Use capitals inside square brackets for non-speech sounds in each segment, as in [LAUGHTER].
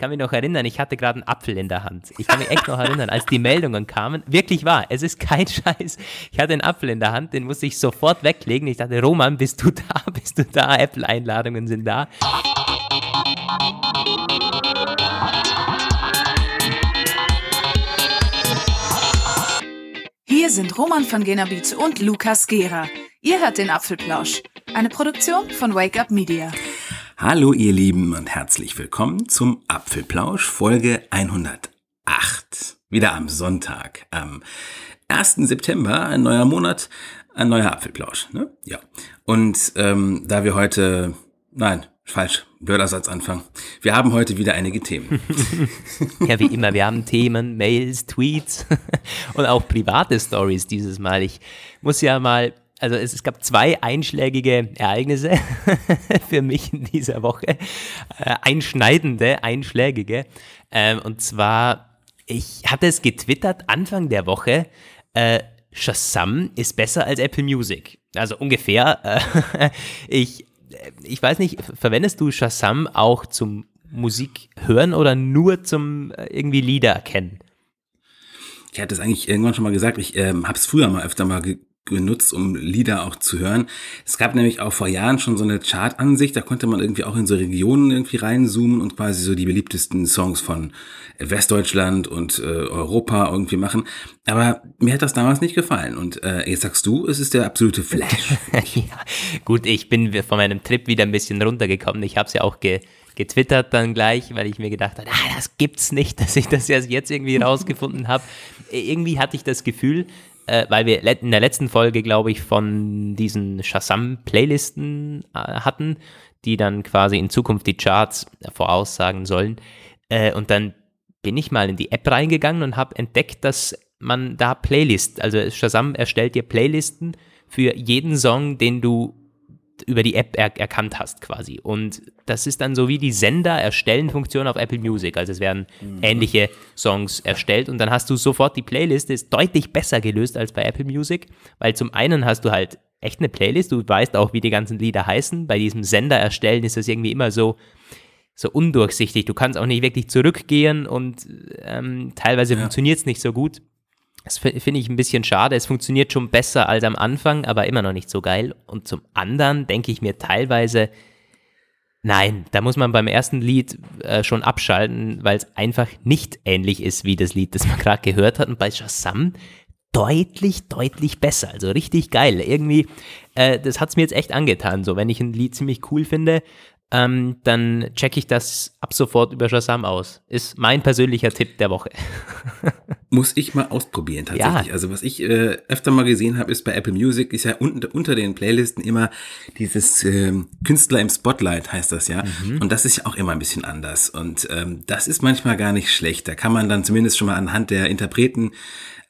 kann mich noch erinnern, ich hatte gerade einen Apfel in der Hand. Ich kann mich echt noch erinnern, als die Meldungen kamen. Wirklich wahr, es ist kein [LAUGHS] Scheiß. Ich hatte einen Apfel in der Hand, den musste ich sofort weglegen. Ich dachte, Roman, bist du da? [LAUGHS] Bist du da? Apple-Einladungen sind da. Hier sind Roman von Genabit und Lukas Gera. Ihr hört den Apfelplausch, eine Produktion von Wake Up Media. Hallo ihr Lieben und herzlich willkommen zum Apfelplausch Folge 108. Wieder am Sonntag, am 1. September, ein neuer Monat, ein neuer Apfelplausch. Ne? Ja. Und ähm, da wir heute, nein, falsch, blöder Satzanfang. Wir haben heute wieder einige Themen. [LAUGHS] ja, wie immer, wir haben Themen, Mails, Tweets [LAUGHS] und auch private Stories dieses Mal. Ich muss ja mal also es, es, gab zwei einschlägige Ereignisse [LAUGHS] für mich in dieser Woche. Äh, einschneidende, einschlägige. Ähm, und zwar, ich hatte es getwittert Anfang der Woche, äh, Shazam ist besser als Apple Music. Also ungefähr. Äh, [LAUGHS] ich, ich weiß nicht, verwendest du Shazam auch zum Musik hören oder nur zum äh, irgendwie Lieder erkennen? Ich hatte es eigentlich irgendwann schon mal gesagt, ich ähm, habe es früher mal öfter mal genutzt, um Lieder auch zu hören. Es gab nämlich auch vor Jahren schon so eine Chart-Ansicht, da konnte man irgendwie auch in so Regionen irgendwie reinzoomen und quasi so die beliebtesten Songs von Westdeutschland und äh, Europa irgendwie machen. Aber mir hat das damals nicht gefallen. Und äh, jetzt sagst du, es ist der absolute Flash. [LAUGHS] ja, gut, ich bin von meinem Trip wieder ein bisschen runtergekommen. Ich habe es ja auch ge getwittert dann gleich, weil ich mir gedacht habe, ah, das gibt's nicht, [LAUGHS] dass ich das jetzt irgendwie rausgefunden habe. Irgendwie hatte ich das Gefühl, äh, weil wir in der letzten Folge, glaube ich, von diesen Shazam-Playlisten äh, hatten, die dann quasi in Zukunft die Charts voraussagen sollen. Äh, und dann bin ich mal in die App reingegangen und habe entdeckt, dass man da Playlist, also Shazam erstellt dir Playlisten für jeden Song, den du über die App er erkannt hast quasi. Und das ist dann so wie die Sender-Erstellen-Funktion auf Apple Music. Also es werden mhm. ähnliche Songs erstellt und dann hast du sofort die Playlist, ist deutlich besser gelöst als bei Apple Music, weil zum einen hast du halt echt eine Playlist, du weißt auch, wie die ganzen Lieder heißen. Bei diesem Sender erstellen ist das irgendwie immer so, so undurchsichtig. Du kannst auch nicht wirklich zurückgehen und ähm, teilweise ja. funktioniert es nicht so gut. Das finde ich ein bisschen schade. Es funktioniert schon besser als am Anfang, aber immer noch nicht so geil. Und zum anderen denke ich mir teilweise, nein, da muss man beim ersten Lied äh, schon abschalten, weil es einfach nicht ähnlich ist wie das Lied, das man gerade gehört hat. Und bei Shazam deutlich, deutlich besser. Also richtig geil. Irgendwie, äh, das hat es mir jetzt echt angetan. So, wenn ich ein Lied ziemlich cool finde, ähm, dann checke ich das ab sofort über Shazam aus. Ist mein persönlicher Tipp der Woche. [LAUGHS] Muss ich mal ausprobieren tatsächlich. Ja. Also was ich äh, öfter mal gesehen habe, ist bei Apple Music, ist ja unten, unter den Playlisten immer dieses äh, Künstler im Spotlight heißt das ja. Mhm. Und das ist ja auch immer ein bisschen anders. Und ähm, das ist manchmal gar nicht schlecht. Da kann man dann zumindest schon mal anhand der Interpreten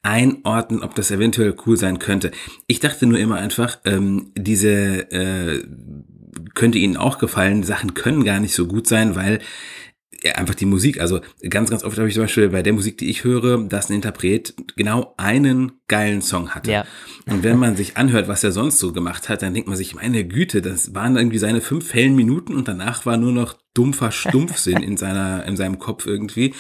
einordnen, ob das eventuell cool sein könnte. Ich dachte nur immer einfach, ähm, diese äh, könnte Ihnen auch gefallen, Sachen können gar nicht so gut sein, weil ja, einfach die Musik. Also ganz, ganz oft habe ich zum Beispiel bei der Musik, die ich höre, dass ein Interpret genau einen geilen Song hatte. Ja. Und wenn man sich anhört, was er sonst so gemacht hat, dann denkt man sich, meine Güte, das waren irgendwie seine fünf hellen Minuten und danach war nur noch dumpfer Stumpfsinn [LAUGHS] in seiner, in seinem Kopf irgendwie.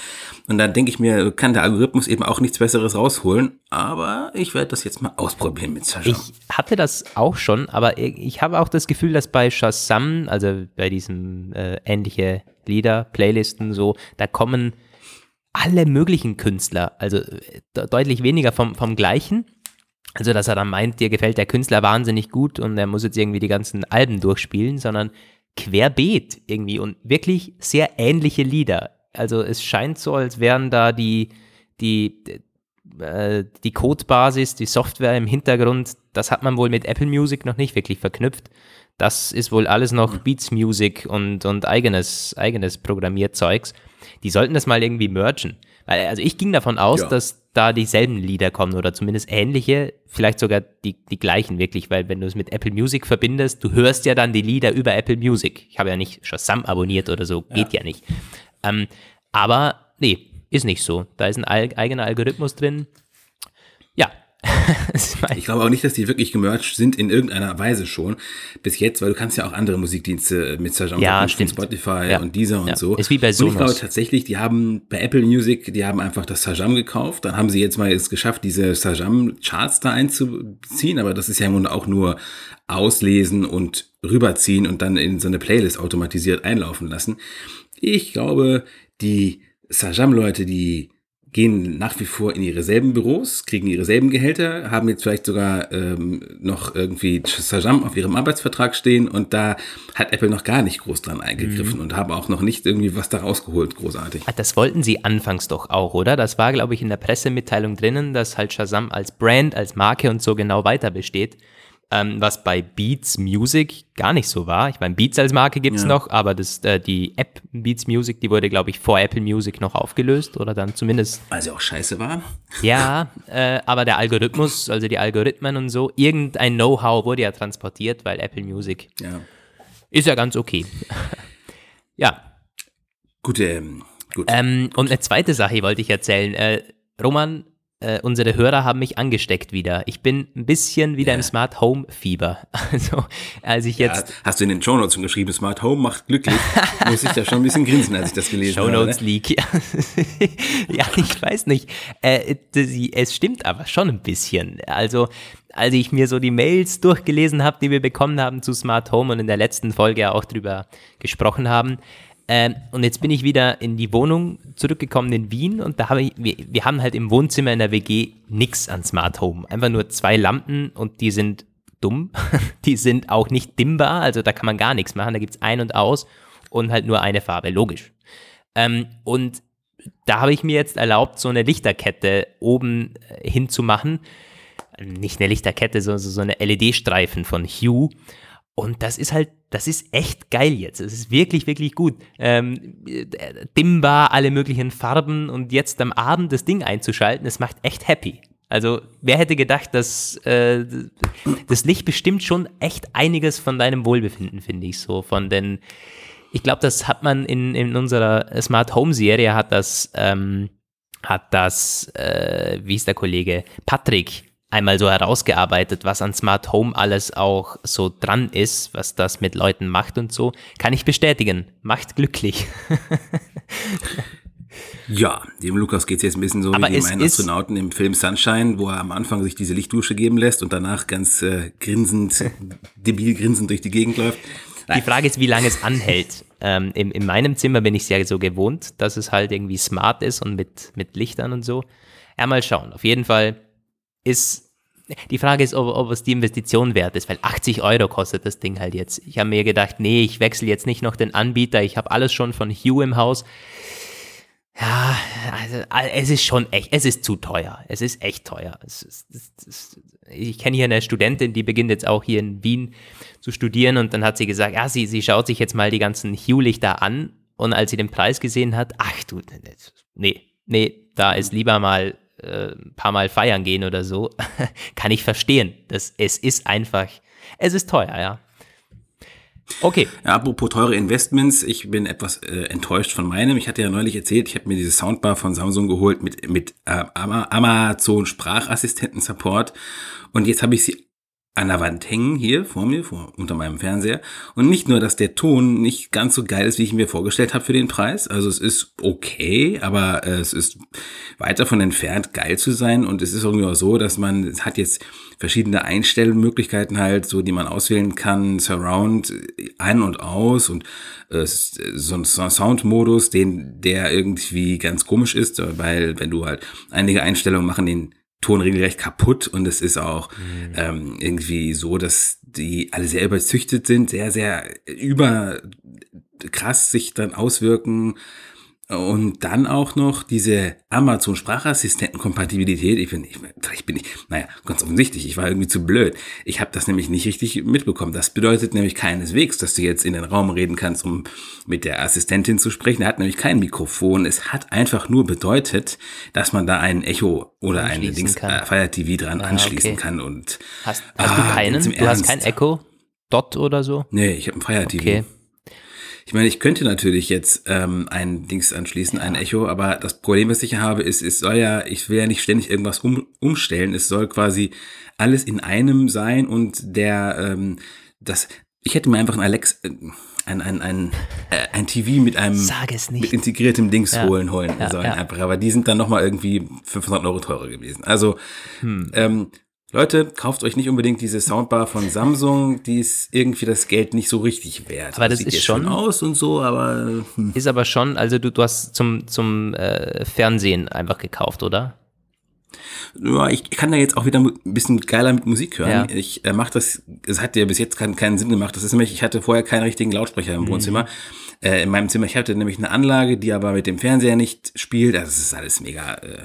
Und dann denke ich mir, kann der Algorithmus eben auch nichts Besseres rausholen. Aber ich werde das jetzt mal ausprobieren mit Sascha. Ich hatte das auch schon, aber ich habe auch das Gefühl, dass bei Shazam, also bei diesem äh, ähnliche Lieder, Playlisten so, da kommen alle möglichen Künstler, also äh, deutlich weniger vom, vom gleichen. Also, dass er dann meint, dir gefällt der Künstler wahnsinnig gut und er muss jetzt irgendwie die ganzen Alben durchspielen, sondern querbeet irgendwie und wirklich sehr ähnliche Lieder. Also es scheint so, als wären da die, die, äh, die Codebasis, die Software im Hintergrund, das hat man wohl mit Apple Music noch nicht wirklich verknüpft. Das ist wohl alles noch mhm. Beats Music und, und eigenes, eigenes Programmierzeugs. Die sollten das mal irgendwie mergen. Weil, also ich ging davon aus, ja. dass da dieselben Lieder kommen oder zumindest ähnliche, vielleicht sogar die, die gleichen wirklich, weil wenn du es mit Apple Music verbindest, du hörst ja dann die Lieder über Apple Music. Ich habe ja nicht Shazam abonniert oder so, geht ja, ja nicht. Ähm, aber nee, ist nicht so. Da ist ein eigener Algorithmus drin. [LAUGHS] Ich glaube auch nicht, dass die wirklich gemerged sind in irgendeiner Weise schon bis jetzt, weil du kannst ja auch andere Musikdienste mit Sajam ja, stimmt. Spotify ja. und dieser und ja. so. Ist wie bei Sonos. Und ich glaube tatsächlich, die haben bei Apple Music, die haben einfach das Sajam gekauft, dann haben sie jetzt mal es geschafft, diese Sajam Charts da einzuziehen, aber das ist ja im Grunde auch nur auslesen und rüberziehen und dann in so eine Playlist automatisiert einlaufen lassen. Ich glaube, die Sajam-Leute, die gehen nach wie vor in ihre selben Büros, kriegen ihre selben Gehälter, haben jetzt vielleicht sogar ähm, noch irgendwie Sajam auf ihrem Arbeitsvertrag stehen und da hat Apple noch gar nicht groß dran eingegriffen mhm. und haben auch noch nicht irgendwie was da rausgeholt, großartig. Ah, das wollten sie anfangs doch auch, oder? Das war, glaube ich, in der Pressemitteilung drinnen, dass halt Shazam als Brand, als Marke und so genau weiter besteht ähm, was bei Beats Music gar nicht so war. Ich meine, Beats als Marke gibt's ja. noch, aber das, äh, die App Beats Music, die wurde, glaube ich, vor Apple Music noch aufgelöst oder dann zumindest. Weil sie auch scheiße war. Ja, [LAUGHS] äh, aber der Algorithmus, also die Algorithmen und so, irgendein Know-how wurde ja transportiert, weil Apple Music ja. ist ja ganz okay. [LAUGHS] ja. Gute, ähm, gut. Ähm, und eine zweite Sache wollte ich erzählen. Äh, Roman, äh, unsere Hörer haben mich angesteckt wieder. Ich bin ein bisschen wieder ja. im Smart Home Fieber. [LAUGHS] Also, als ich jetzt. Ja, hast du in den Show Notes schon geschrieben, Smart Home macht glücklich? [LAUGHS] Muss ich da schon ein bisschen grinsen, als ich das gelesen Show Notes habe. Ne? Leak. Ja. [LAUGHS] ja, ich weiß nicht. Äh, es stimmt aber schon ein bisschen. Also, als ich mir so die Mails durchgelesen habe, die wir bekommen haben zu Smart Home und in der letzten Folge auch drüber gesprochen haben, ähm, und jetzt bin ich wieder in die Wohnung zurückgekommen in Wien und da habe ich, wir, wir haben halt im Wohnzimmer in der WG nichts an Smart Home. Einfach nur zwei Lampen und die sind dumm. [LAUGHS] die sind auch nicht dimmbar, also da kann man gar nichts machen. Da gibt es ein und aus und halt nur eine Farbe, logisch. Ähm, und da habe ich mir jetzt erlaubt, so eine Lichterkette oben äh, hinzumachen. Nicht eine Lichterkette, sondern so eine LED-Streifen von Hue. Und das ist halt, das ist echt geil jetzt. Es ist wirklich, wirklich gut. Ähm, dimmbar, alle möglichen Farben und jetzt am Abend das Ding einzuschalten, es macht echt happy. Also, wer hätte gedacht, dass äh, das Licht bestimmt schon echt einiges von deinem Wohlbefinden, finde ich so. Von den, ich glaube, das hat man in, in unserer Smart Home Serie, hat das, ähm, hat das, äh, wie ist der Kollege, Patrick einmal so herausgearbeitet, was an Smart Home alles auch so dran ist, was das mit Leuten macht und so. Kann ich bestätigen. Macht glücklich. [LAUGHS] Ja, dem Lukas geht es jetzt ein bisschen so Aber wie dem einen Astronauten im Film Sunshine, wo er am Anfang sich diese Lichtdusche geben lässt und danach ganz äh, grinsend, [LAUGHS] debil grinsend durch die Gegend läuft. Die Frage ist, wie lange es anhält. Ähm, in, in meinem Zimmer bin ich ja so gewohnt, dass es halt irgendwie smart ist und mit, mit Lichtern und so. Ja, mal schauen. Auf jeden Fall ist die Frage ist, ob, ob, es die Investition wert ist, weil 80 Euro kostet das Ding halt jetzt. Ich habe mir gedacht, nee, ich wechsle jetzt nicht noch den Anbieter, ich habe alles schon von Hue im Haus. Ja, also es ist schon echt, es ist zu teuer. Es ist echt teuer. Ist, es ist, ich kenne hier eine Studentin, die beginnt jetzt auch hier in Wien zu studieren und dann hat sie gesagt, ja, sie, sie schaut sich jetzt mal die ganzen Hue-Lichter an und als sie den Preis gesehen hat, ach du, nee, nee, da ist lieber mal äh, ein paar Mal feiern gehen oder so, [LAUGHS] kann ich verstehen. Das, es ist einfach, es ist teuer, ja. Okay. Ja, apropos teure Investments, ich bin etwas äh, enttäuscht von meinem. Ich hatte ja neulich erzählt, ich habe mir diese Soundbar von Samsung geholt mit, mit äh, Amazon Sprachassistenten Support und jetzt habe ich sie an der Wand hängen, hier vor mir, vor, unter meinem Fernseher. Und nicht nur, dass der Ton nicht ganz so geil ist, wie ich mir vorgestellt habe für den Preis. Also es ist okay, aber äh, es ist weit davon entfernt, geil zu sein. Und es ist irgendwie auch so, dass man, es hat jetzt verschiedene Einstellmöglichkeiten halt, so die man auswählen kann, Surround ein und aus und äh, so ein Soundmodus, den der irgendwie ganz komisch ist, weil wenn du halt einige Einstellungen machen den Ton regelrecht kaputt und es ist auch mhm. ähm, irgendwie so, dass die alle sehr überzüchtet sind, sehr, sehr über krass sich dann auswirken und dann auch noch diese Amazon Sprachassistenten-Kompatibilität. Ich bin, ich, vielleicht bin ich, naja, ganz offensichtlich, ich war irgendwie zu blöd. Ich habe das nämlich nicht richtig mitbekommen. Das bedeutet nämlich keineswegs, dass du jetzt in den Raum reden kannst, um mit der Assistentin zu sprechen. Er hat nämlich kein Mikrofon. Es hat einfach nur bedeutet, dass man da ein Echo oder eine Dings, äh, Fire TV dran ja, anschließen okay. kann. Und hast, hast ah, du keinen? Du hast kein Echo? Dot oder so? Nee, ich habe ein Fire TV. Okay. Ich meine, ich könnte natürlich jetzt ähm, ein Dings anschließen, ein Echo, aber das Problem, was ich habe, ist, es soll ja, ich will ja nicht ständig irgendwas um, umstellen. Es soll quasi alles in einem sein und der, ähm, das, ich hätte mir einfach ein Alex, äh, ein, ein, ein, äh, ein TV mit einem mit integriertem Dings ja. holen holen ja, sollen ja. Aber die sind dann nochmal irgendwie 500 Euro teurer gewesen. Also hm. ähm, Leute, kauft euch nicht unbedingt diese Soundbar von Samsung, die ist irgendwie das Geld nicht so richtig wert. Aber das, das ist schon aus und so, aber hm. ist aber schon, also du, du hast zum zum äh, Fernsehen einfach gekauft, oder? Ja, ich kann da jetzt auch wieder ein bisschen geiler mit Musik hören. Ja. Ich äh, mache das, es hat ja bis jetzt keinen, keinen Sinn gemacht. Das ist nämlich, ich hatte vorher keinen richtigen Lautsprecher im mhm. Wohnzimmer. Äh, in meinem Zimmer, ich hatte nämlich eine Anlage, die aber mit dem Fernseher nicht spielt. Also das ist alles mega äh,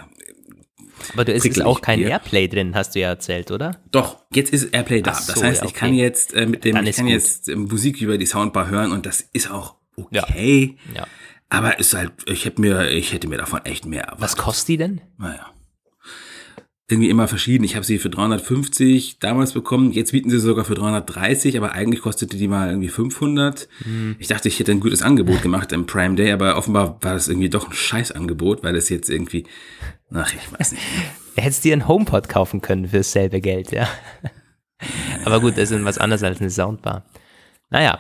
aber du ist auch kein hier. Airplay drin, hast du ja erzählt, oder? Doch, jetzt ist Airplay da. So, das heißt, ja, okay. ich kann jetzt äh, mit dem, ich kann gut. jetzt äh, Musik über die Soundbar hören und das ist auch okay. Ja. ja. Aber ist halt, ich hätte mir, ich hätte mir davon echt mehr erwartet. Was kostet die denn? Naja irgendwie immer verschieden. Ich habe sie für 350 damals bekommen, jetzt bieten sie sogar für 330, aber eigentlich kostete die mal irgendwie 500. Mhm. Ich dachte, ich hätte ein gutes Angebot gemacht im Prime Day, aber offenbar war das irgendwie doch ein Scheißangebot, weil es jetzt irgendwie, ach, ich weiß nicht. [LAUGHS] Hättest dir einen HomePod kaufen können für dasselbe Geld, ja. aber gut, das ist was anderes als eine Soundbar. Naja,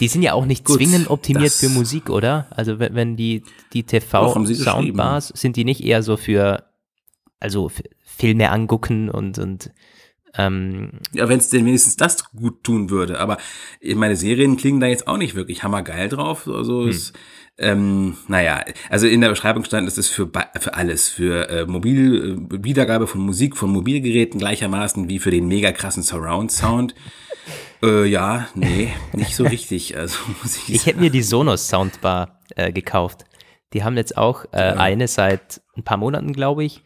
die sind ja auch nicht Gut, zwingend optimiert für Musik, oder? Also wenn die, die TV-Soundbars, sind die nicht eher so für, also Filme angucken und, und ähm, ja, wenn es denn wenigstens das gut tun würde. Aber meine Serien klingen da jetzt auch nicht wirklich hammergeil drauf. Also hm. es, ähm, naja, also in der Beschreibung stand, es ist für, für alles, für äh, Mobil, äh, Wiedergabe von Musik von Mobilgeräten gleichermaßen wie für den mega krassen Surround Sound. äh, ja, nee, nicht so richtig. Also [LAUGHS] ich, ich hätte mir die Sonos Soundbar äh, gekauft. Die haben jetzt auch äh, ja. eine seit ein paar Monaten, glaube ich.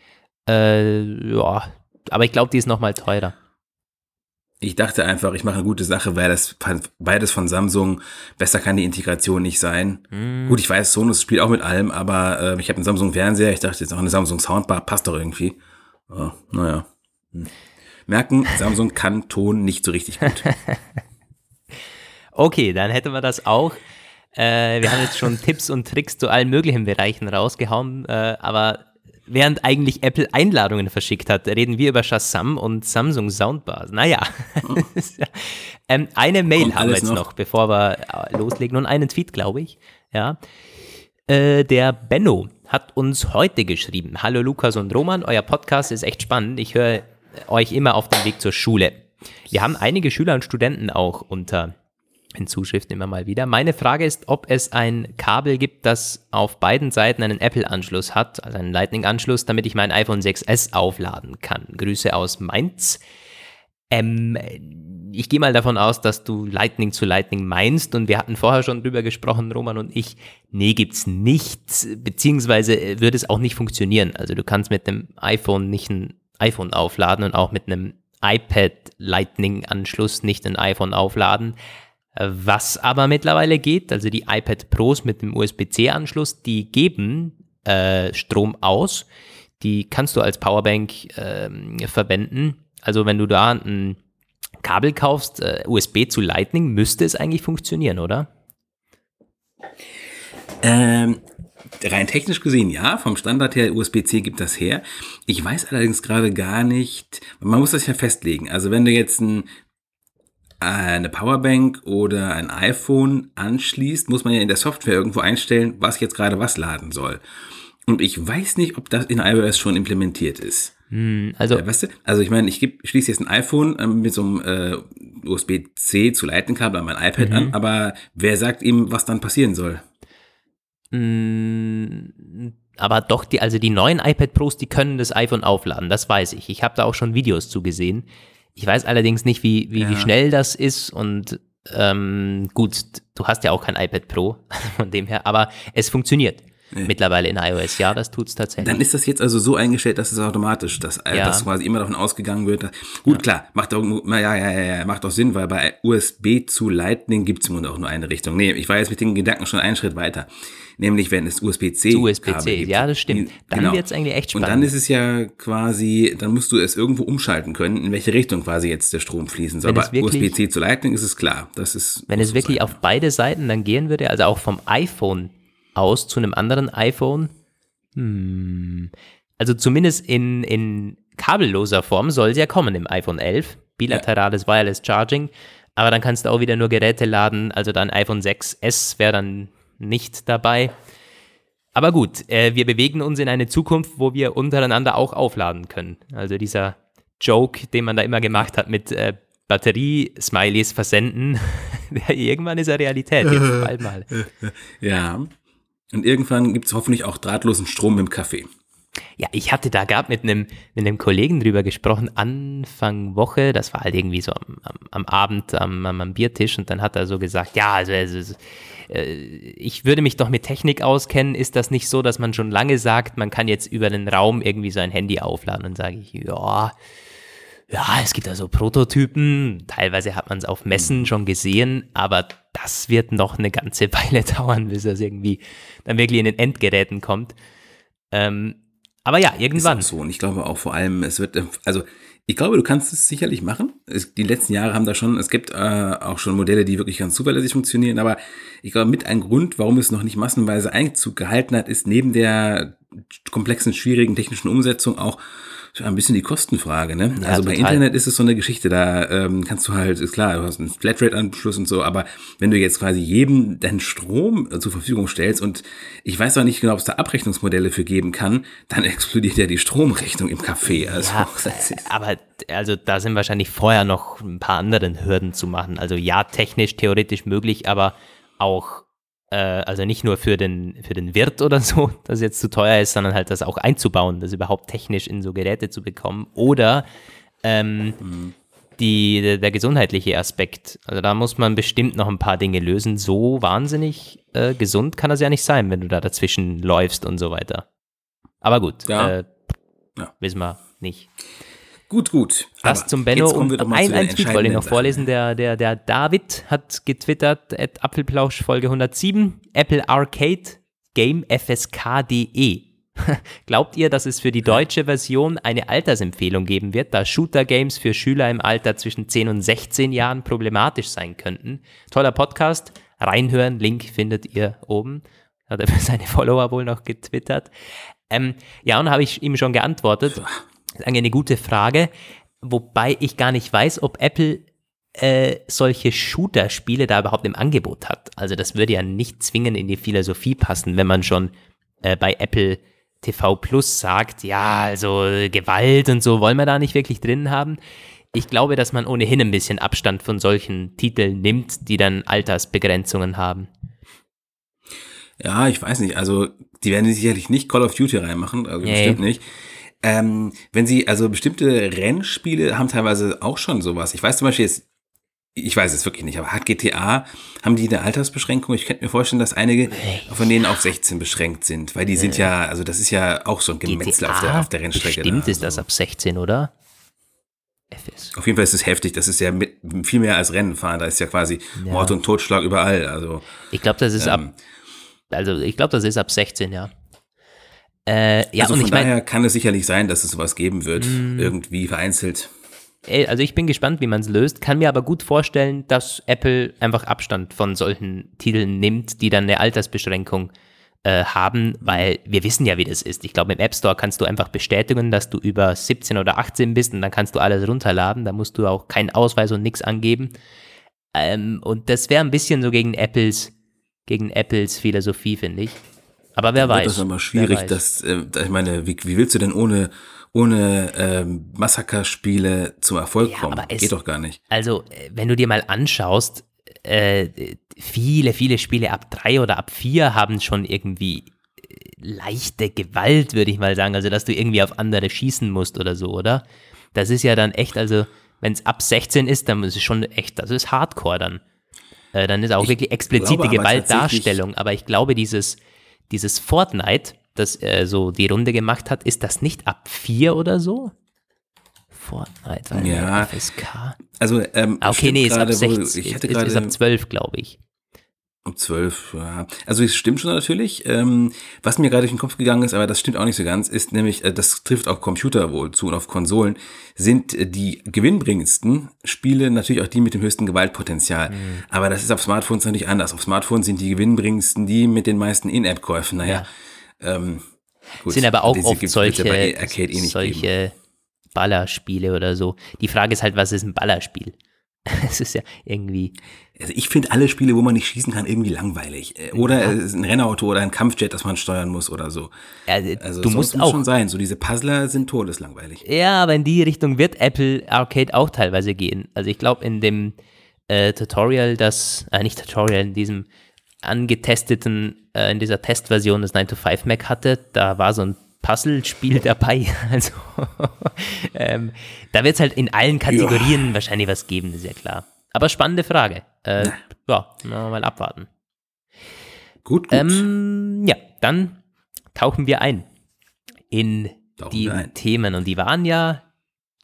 Äh, ja, aber ich glaube, die ist noch mal teurer. Ich dachte einfach, ich mache eine gute Sache, weil das beides von Samsung, besser kann die Integration nicht sein. Mm. Gut, ich weiß, Sonos spielt auch mit allem, aber äh, ich habe einen Samsung Fernseher, ich dachte jetzt auch eine Samsung Soundbar, passt doch irgendwie. Oh, naja. Hm. Merken, [LAUGHS] Samsung kann Ton nicht so richtig gut. [LAUGHS] okay, dann hätten wir das auch. Äh, wir haben jetzt schon [LAUGHS] Tipps und Tricks zu allen möglichen Bereichen rausgehauen, äh, aber während eigentlich Apple Einladungen verschickt hat, reden wir über Shazam und Samsung Soundbars. Naja, oh. [LAUGHS] ähm, eine Mail Kommt haben wir jetzt noch? noch? bevor wir äh, loslegen und einen Tweet, glaube ich. Ja, äh, der Benno hat uns heute geschrieben. Hallo Lukas und Roman, euer Podcast ist echt spannend. Ich höre euch immer auf dem Weg zur Schule. Wir haben einige Schüler und Studenten auch unter in Zuschriften immer mal wieder. Meine Frage ist, ob es ein Kabel gibt, das auf beiden Seiten einen Apple-Anschluss hat, also einen Lightning-Anschluss, damit ich mein iPhone 6S aufladen kann. Grüße aus Mainz. Ähm, ich gehe mal davon aus, dass du Lightning zu Lightning meinst und wir hatten vorher schon drüber gesprochen, Roman und ich. Nee, gibt's nicht, beziehungsweise würde es auch nicht funktionieren. Also du kannst mit dem iPhone nicht ein iPhone aufladen und auch mit einem iPad Lightning Anschluss nicht ein iPhone aufladen. Was aber mittlerweile geht, also die iPad Pros mit dem USB-C-Anschluss, die geben äh, Strom aus. Die kannst du als Powerbank äh, verwenden. Also wenn du da ein Kabel kaufst, äh, USB zu Lightning, müsste es eigentlich funktionieren, oder? Ähm, rein technisch gesehen ja, vom Standard her USB-C gibt das her. Ich weiß allerdings gerade gar nicht, man muss das ja festlegen. Also wenn du jetzt ein eine Powerbank oder ein iPhone anschließt, muss man ja in der Software irgendwo einstellen, was jetzt gerade was laden soll. Und ich weiß nicht, ob das in iOS schon implementiert ist. Hm, also, äh, weißt du? Also ich meine, ich geb, schließe jetzt ein iPhone äh, mit so einem äh, USB-C zu Lightning-Kabel an mein iPad mhm. an, aber wer sagt ihm, was dann passieren soll? Hm, aber doch, die, also die neuen iPad Pros, die können das iPhone aufladen, das weiß ich. Ich habe da auch schon Videos zugesehen. Ich weiß allerdings nicht, wie, wie, ja. wie schnell das ist und ähm, gut, du hast ja auch kein iPad Pro [LAUGHS] von dem her, aber es funktioniert. Nee. Mittlerweile in iOS, ja, das tut es tatsächlich. Dann ist das jetzt also so eingestellt, dass es automatisch, dass, äh, ja. dass quasi immer davon ausgegangen wird. Dass, gut, ja. klar, macht auch, ja, ja, ja, ja, macht auch Sinn, weil bei USB zu Lightning gibt es im Grunde auch nur eine Richtung. Nee, ich war jetzt mit den Gedanken schon einen Schritt weiter nämlich wenn es USB-C USB-C, ja, das stimmt. Dann genau. wird es eigentlich echt spannend. Und dann ist es ja quasi, dann musst du es irgendwo umschalten können, in welche Richtung quasi jetzt der Strom fließen soll. Aber USB-C zu Lightning ist es klar. Das ist, wenn es wirklich sein. auf beide Seiten dann gehen würde, also auch vom iPhone aus zu einem anderen iPhone, hm, also zumindest in, in kabelloser Form soll es ja kommen im iPhone 11. Bilaterales ja. Wireless Charging. Aber dann kannst du auch wieder nur Geräte laden. Also dann iPhone 6S wäre dann nicht dabei. Aber gut, äh, wir bewegen uns in eine Zukunft, wo wir untereinander auch aufladen können. Also dieser Joke, den man da immer gemacht hat mit äh, Batterie-Smileys versenden, [LAUGHS] irgendwann ist er Realität, jetzt [LAUGHS] bald mal. Ja, und irgendwann gibt es hoffentlich auch drahtlosen Strom im Café. Ja, ich hatte da gerade mit einem, mit Kollegen drüber gesprochen, Anfang Woche, das war halt irgendwie so am, am, am Abend am, am, Biertisch. Und dann hat er so gesagt, ja, also, also äh, ich würde mich doch mit Technik auskennen, ist das nicht so, dass man schon lange sagt, man kann jetzt über den Raum irgendwie so ein Handy aufladen und sage ich, ja, ja, es gibt also Prototypen, teilweise hat man es auf Messen schon gesehen, aber das wird noch eine ganze [LAUGHS] Weile dauern, bis das irgendwie dann wirklich in den Endgeräten kommt. Ähm, aber ja, irgendwann. Ist auch so. Und ich glaube auch vor allem, es wird, also ich glaube, du kannst es sicherlich machen. Es, die letzten Jahre haben da schon, es gibt äh, auch schon Modelle, die wirklich ganz zuverlässig funktionieren, aber ich glaube, mit ein Grund, warum es noch nicht massenweise Einzug gehalten hat, ist neben der komplexen, schwierigen technischen Umsetzung auch ein bisschen die Kostenfrage, ne? Ja, also bei Internet ist es so eine Geschichte, da ähm, kannst du halt, ist klar, du hast einen Flatrate-Anschluss und so, aber wenn du jetzt quasi jedem deinen Strom zur Verfügung stellst und ich weiß auch nicht genau, ob es da Abrechnungsmodelle für geben kann, dann [LAUGHS] explodiert ja die Stromrechnung im Café. Also, ja, aber also da sind wahrscheinlich vorher noch ein paar andere Hürden zu machen. Also ja, technisch, theoretisch möglich, aber auch äh, also nicht nur für den, für den Wirt oder so, [LAUGHS] dass es jetzt zu teuer ist, sondern halt das auch einzubauen, das überhaupt technisch in so Geräte zu bekommen. Oder ähm, mhm. die, der, der, gesundheitliche Aspekt. Also da muss man bestimmt noch ein paar Dinge lösen. So wahnsinnig äh, gesund kann das ja nicht sein, wenn du da dazwischen läufst und so weiter. Aber gut, ja. Äh, ja. wissen wir nicht. Gut, gut. Das zum Benno. Und ein, ein Tweet wollte ich noch vorlesen. Der, der, der David hat getwittert, at Apfelplausch Folge 107, Apple Arcade Game FSK.de. [LAUGHS] Glaubt ihr, dass es für die deutsche Version eine Altersempfehlung geben wird, da Shooter-Games für Schüler im Alter zwischen 10 und 16 Jahren problematisch sein könnten? Toller Podcast. Reinhören, Link findet ihr oben. Hat er für seine [LAUGHS] Follower wohl noch getwittert. Ähm, ja, und habe ich ihm schon geantwortet. Das ist eigentlich eine gute Frage, wobei ich gar nicht weiß, ob Apple äh, solche Shooter-Spiele da überhaupt im Angebot hat. Also das würde ja nicht zwingend in die Philosophie passen, wenn man schon äh, bei Apple TV Plus sagt, ja, also Gewalt und so wollen wir da nicht wirklich drin haben. Ich glaube, dass man ohnehin ein bisschen Abstand von solchen Titeln nimmt, die dann Altersbegrenzungen haben. Ja, ich weiß nicht. Also, die werden sicherlich nicht Call of Duty reinmachen, also nee. bestimmt nicht. Ähm, wenn sie, also bestimmte Rennspiele haben teilweise auch schon sowas. Ich weiß zum Beispiel jetzt, ich weiß es wirklich nicht, aber hat GTA, haben die eine Altersbeschränkung? Ich könnte mir vorstellen, dass einige von denen auf 16 beschränkt sind, weil die sind ja, also das ist ja auch so ein Gemetzel auf der, auf der Rennstrecke. Stimmt, da, ist das ab 16, oder? FS. Auf jeden Fall ist es heftig. Das ist ja mit, viel mehr als Rennen fahren. Da ist ja quasi ja. Mord und Totschlag überall. Also ich glaube, das ist ähm, ab. Also ich glaube, das ist ab 16, ja. Äh, ja, also und von ich daher mein, kann es sicherlich sein, dass es sowas geben wird, mh. irgendwie vereinzelt. Also ich bin gespannt, wie man es löst, kann mir aber gut vorstellen, dass Apple einfach Abstand von solchen Titeln nimmt, die dann eine Altersbeschränkung äh, haben, weil wir wissen ja, wie das ist. Ich glaube, im App Store kannst du einfach bestätigen, dass du über 17 oder 18 bist und dann kannst du alles runterladen. Da musst du auch keinen Ausweis und nichts angeben. Ähm, und das wäre ein bisschen so gegen Apples, gegen Apples Philosophie, finde ich. Aber wer weiß. Das ist immer schwierig, dass, äh, ich meine, wie, wie willst du denn ohne, ohne ähm, Massakerspiele zum Erfolg ja, kommen? Es, Geht doch gar nicht. Also, äh, wenn du dir mal anschaust, äh, viele, viele Spiele ab drei oder ab vier haben schon irgendwie äh, leichte Gewalt, würde ich mal sagen. Also, dass du irgendwie auf andere schießen musst oder so, oder? Das ist ja dann echt, also, wenn es ab 16 ist, dann ist es schon echt, das ist Hardcore dann. Äh, dann ist auch ich wirklich explizite glaube, Gewaltdarstellung. Aber ich glaube, dieses, dieses Fortnite, das äh, so die Runde gemacht hat, ist das nicht ab 4 oder so? Fortnite, ja. FSK. Also, ähm, ah, okay, nee, ist ab 16, ich hatte ist, ist ab 12, glaube ich. Um 12, ja. Also es stimmt schon natürlich. Ähm, was mir gerade durch den Kopf gegangen ist, aber das stimmt auch nicht so ganz, ist nämlich, äh, das trifft auf Computer wohl zu und auf Konsolen, sind äh, die gewinnbringendsten Spiele natürlich auch die mit dem höchsten Gewaltpotenzial. Mhm. Aber das ist auf Smartphones natürlich anders. Auf Smartphones sind die gewinnbringendsten die mit den meisten In-App-Käufen. Naja, ja. ähm, gut. Sind aber auch oft solche, eh solche Ballerspiele oder so. Die Frage ist halt, was ist ein Ballerspiel? [LAUGHS] Es ist ja irgendwie. Also ich finde alle Spiele, wo man nicht schießen kann, irgendwie langweilig. Äh, oder ja. es ist ein Rennauto oder ein Kampfjet, das man steuern muss oder so. Ja, also du musst auch schon sein. So diese Puzzler sind todeslangweilig. Ja, aber in die Richtung wird Apple Arcade auch teilweise gehen. Also ich glaube in dem äh, Tutorial, das, äh, nicht Tutorial, in diesem angetesteten, äh, in dieser Testversion des 9 to 5 Mac hatte, da war so ein Puzzlespiel dabei. [LAUGHS] Also ähm, da wird es halt in allen Kategorien ja. wahrscheinlich was geben, ist ja klar. Aber spannende Frage. Äh, ja, mal abwarten. Gut, gut. Ähm, ja, dann tauchen wir ein in tauchen die ein. Themen. Und die waren ja,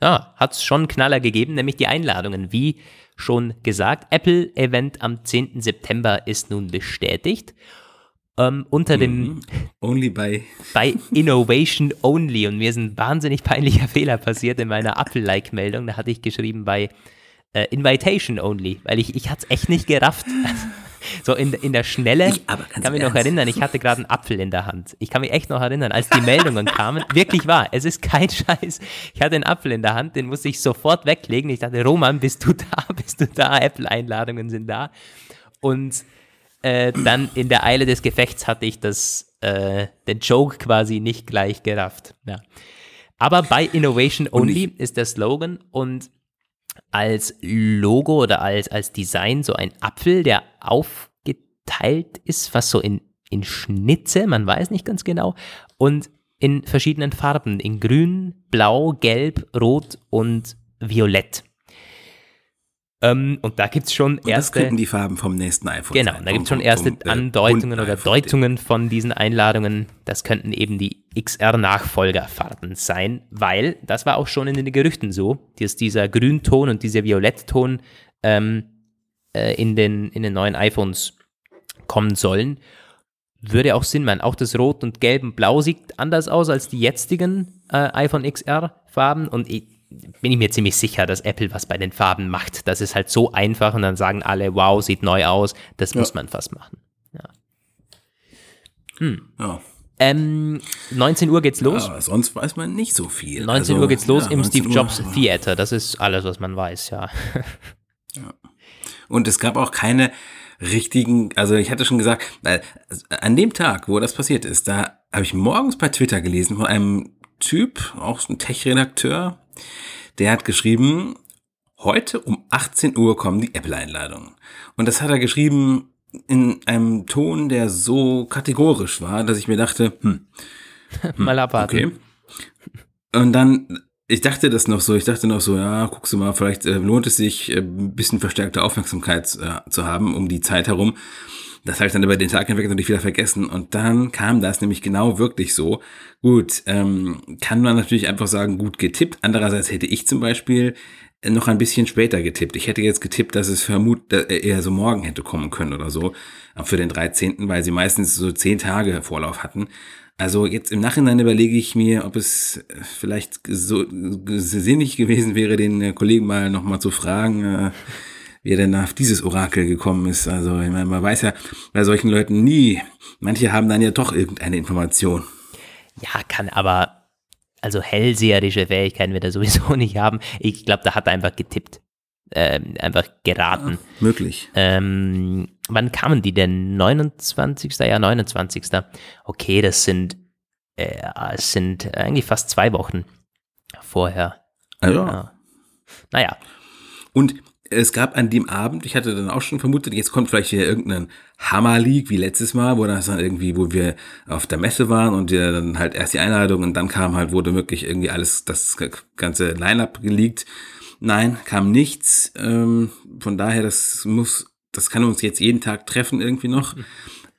ja hat es schon Knaller gegeben, nämlich die Einladungen. Wie schon gesagt, Apple-Event am 10. September ist nun bestätigt ähm, unter dem mhm. Only by bei [LAUGHS] Innovation Only und mir ist ein wahnsinnig peinlicher [LAUGHS] Fehler passiert in meiner Apple-Like-Meldung. Da hatte ich geschrieben bei äh, Invitation Only, weil ich, ich hatte es echt nicht gerafft. [LAUGHS] so in, in der Schnelle, ich kann mich noch erinnern, ich hatte gerade einen Apfel in der Hand. Ich kann mich echt noch erinnern, als die Meldungen kamen. Wirklich wahr, es ist kein Scheiß. Ich hatte einen Apfel in der Hand, den musste ich sofort weglegen. Ich dachte, Roman, bist du da? Bist du da? Apple-Einladungen sind da. Und äh, dann in der Eile des Gefechts hatte ich das, äh, den Joke quasi nicht gleich gerafft. Ja. Aber bei Innovation Only ist der Slogan und als Logo oder als, als Design so ein Apfel, der aufgeteilt ist, fast so in, in Schnitze, man weiß nicht ganz genau, und in verschiedenen Farben, in grün, blau, gelb, rot und violett. Ähm, und da gibt es schon erste. Und das könnten die Farben vom nächsten iPhone Genau, sein. da gibt es schon erste vom, Andeutungen oder Deutungen von diesen Einladungen. Das könnten eben die XR-Nachfolgerfarben sein, weil das war auch schon in den Gerüchten so, dass dieser Grünton und dieser Violettton ähm, äh, in, den, in den neuen iPhones kommen sollen. Würde auch Sinn machen. Auch das Rot und Gelb und Blau sieht anders aus als die jetzigen äh, iPhone XR-Farben und ich bin ich mir ziemlich sicher, dass Apple was bei den Farben macht. Das ist halt so einfach und dann sagen alle, wow, sieht neu aus. Das ja. muss man fast machen. Ja. Hm. ja. Ähm, 19 Uhr geht's los. Ja, sonst weiß man nicht so viel. 19 also, Uhr geht's los ja, im Steve Jobs Uhr. Theater. Das ist alles, was man weiß, ja. ja. Und es gab auch keine richtigen, also ich hatte schon gesagt, an dem Tag, wo das passiert ist, da habe ich morgens bei Twitter gelesen von einem Typ, auch ein Tech-Redakteur, der hat geschrieben, heute um 18 Uhr kommen die Apple-Einladungen. Und das hat er geschrieben in einem Ton, der so kategorisch war, dass ich mir dachte, hm, [LAUGHS] hm mal abwarten. Okay. Und dann, ich dachte das noch so, ich dachte noch so, ja, guckst du mal, vielleicht äh, lohnt es sich, äh, ein bisschen verstärkte Aufmerksamkeit äh, zu haben um die Zeit herum. Das habe ich dann über den Tag hinweg natürlich wieder vergessen. Und dann kam das nämlich genau wirklich so. Gut, ähm, kann man natürlich einfach sagen, gut getippt. Andererseits hätte ich zum Beispiel noch ein bisschen später getippt. Ich hätte jetzt getippt, dass es vermut äh, eher so morgen hätte kommen können oder so. Für den 13., weil sie meistens so zehn Tage Vorlauf hatten. Also jetzt im Nachhinein überlege ich mir, ob es vielleicht so sinnig gewesen wäre, den Kollegen mal nochmal zu fragen, äh, wie er denn auf dieses Orakel gekommen ist. Also meine, man weiß ja bei solchen Leuten nie. Manche haben dann ja doch irgendeine Information. Ja, kann aber, also hellseherische Fähigkeiten wird er sowieso [LAUGHS] nicht haben. Ich glaube, da hat er einfach getippt. Ähm, einfach geraten. Ja, möglich. Ähm, wann kamen die denn? 29. Ja, 29. Okay, das sind, äh, es sind eigentlich fast zwei Wochen vorher. Also. Ja. Naja. Und es gab an dem Abend, ich hatte dann auch schon vermutet, jetzt kommt vielleicht wieder irgendein Hammer-Leak wie letztes Mal, wo das dann irgendwie, wo wir auf der Messe waren und wir dann halt erst die Einladung und dann kam halt, wurde wirklich irgendwie alles, das ganze Line-Up geleakt. Nein, kam nichts. Ähm, von daher, das muss, das kann uns jetzt jeden Tag treffen irgendwie noch.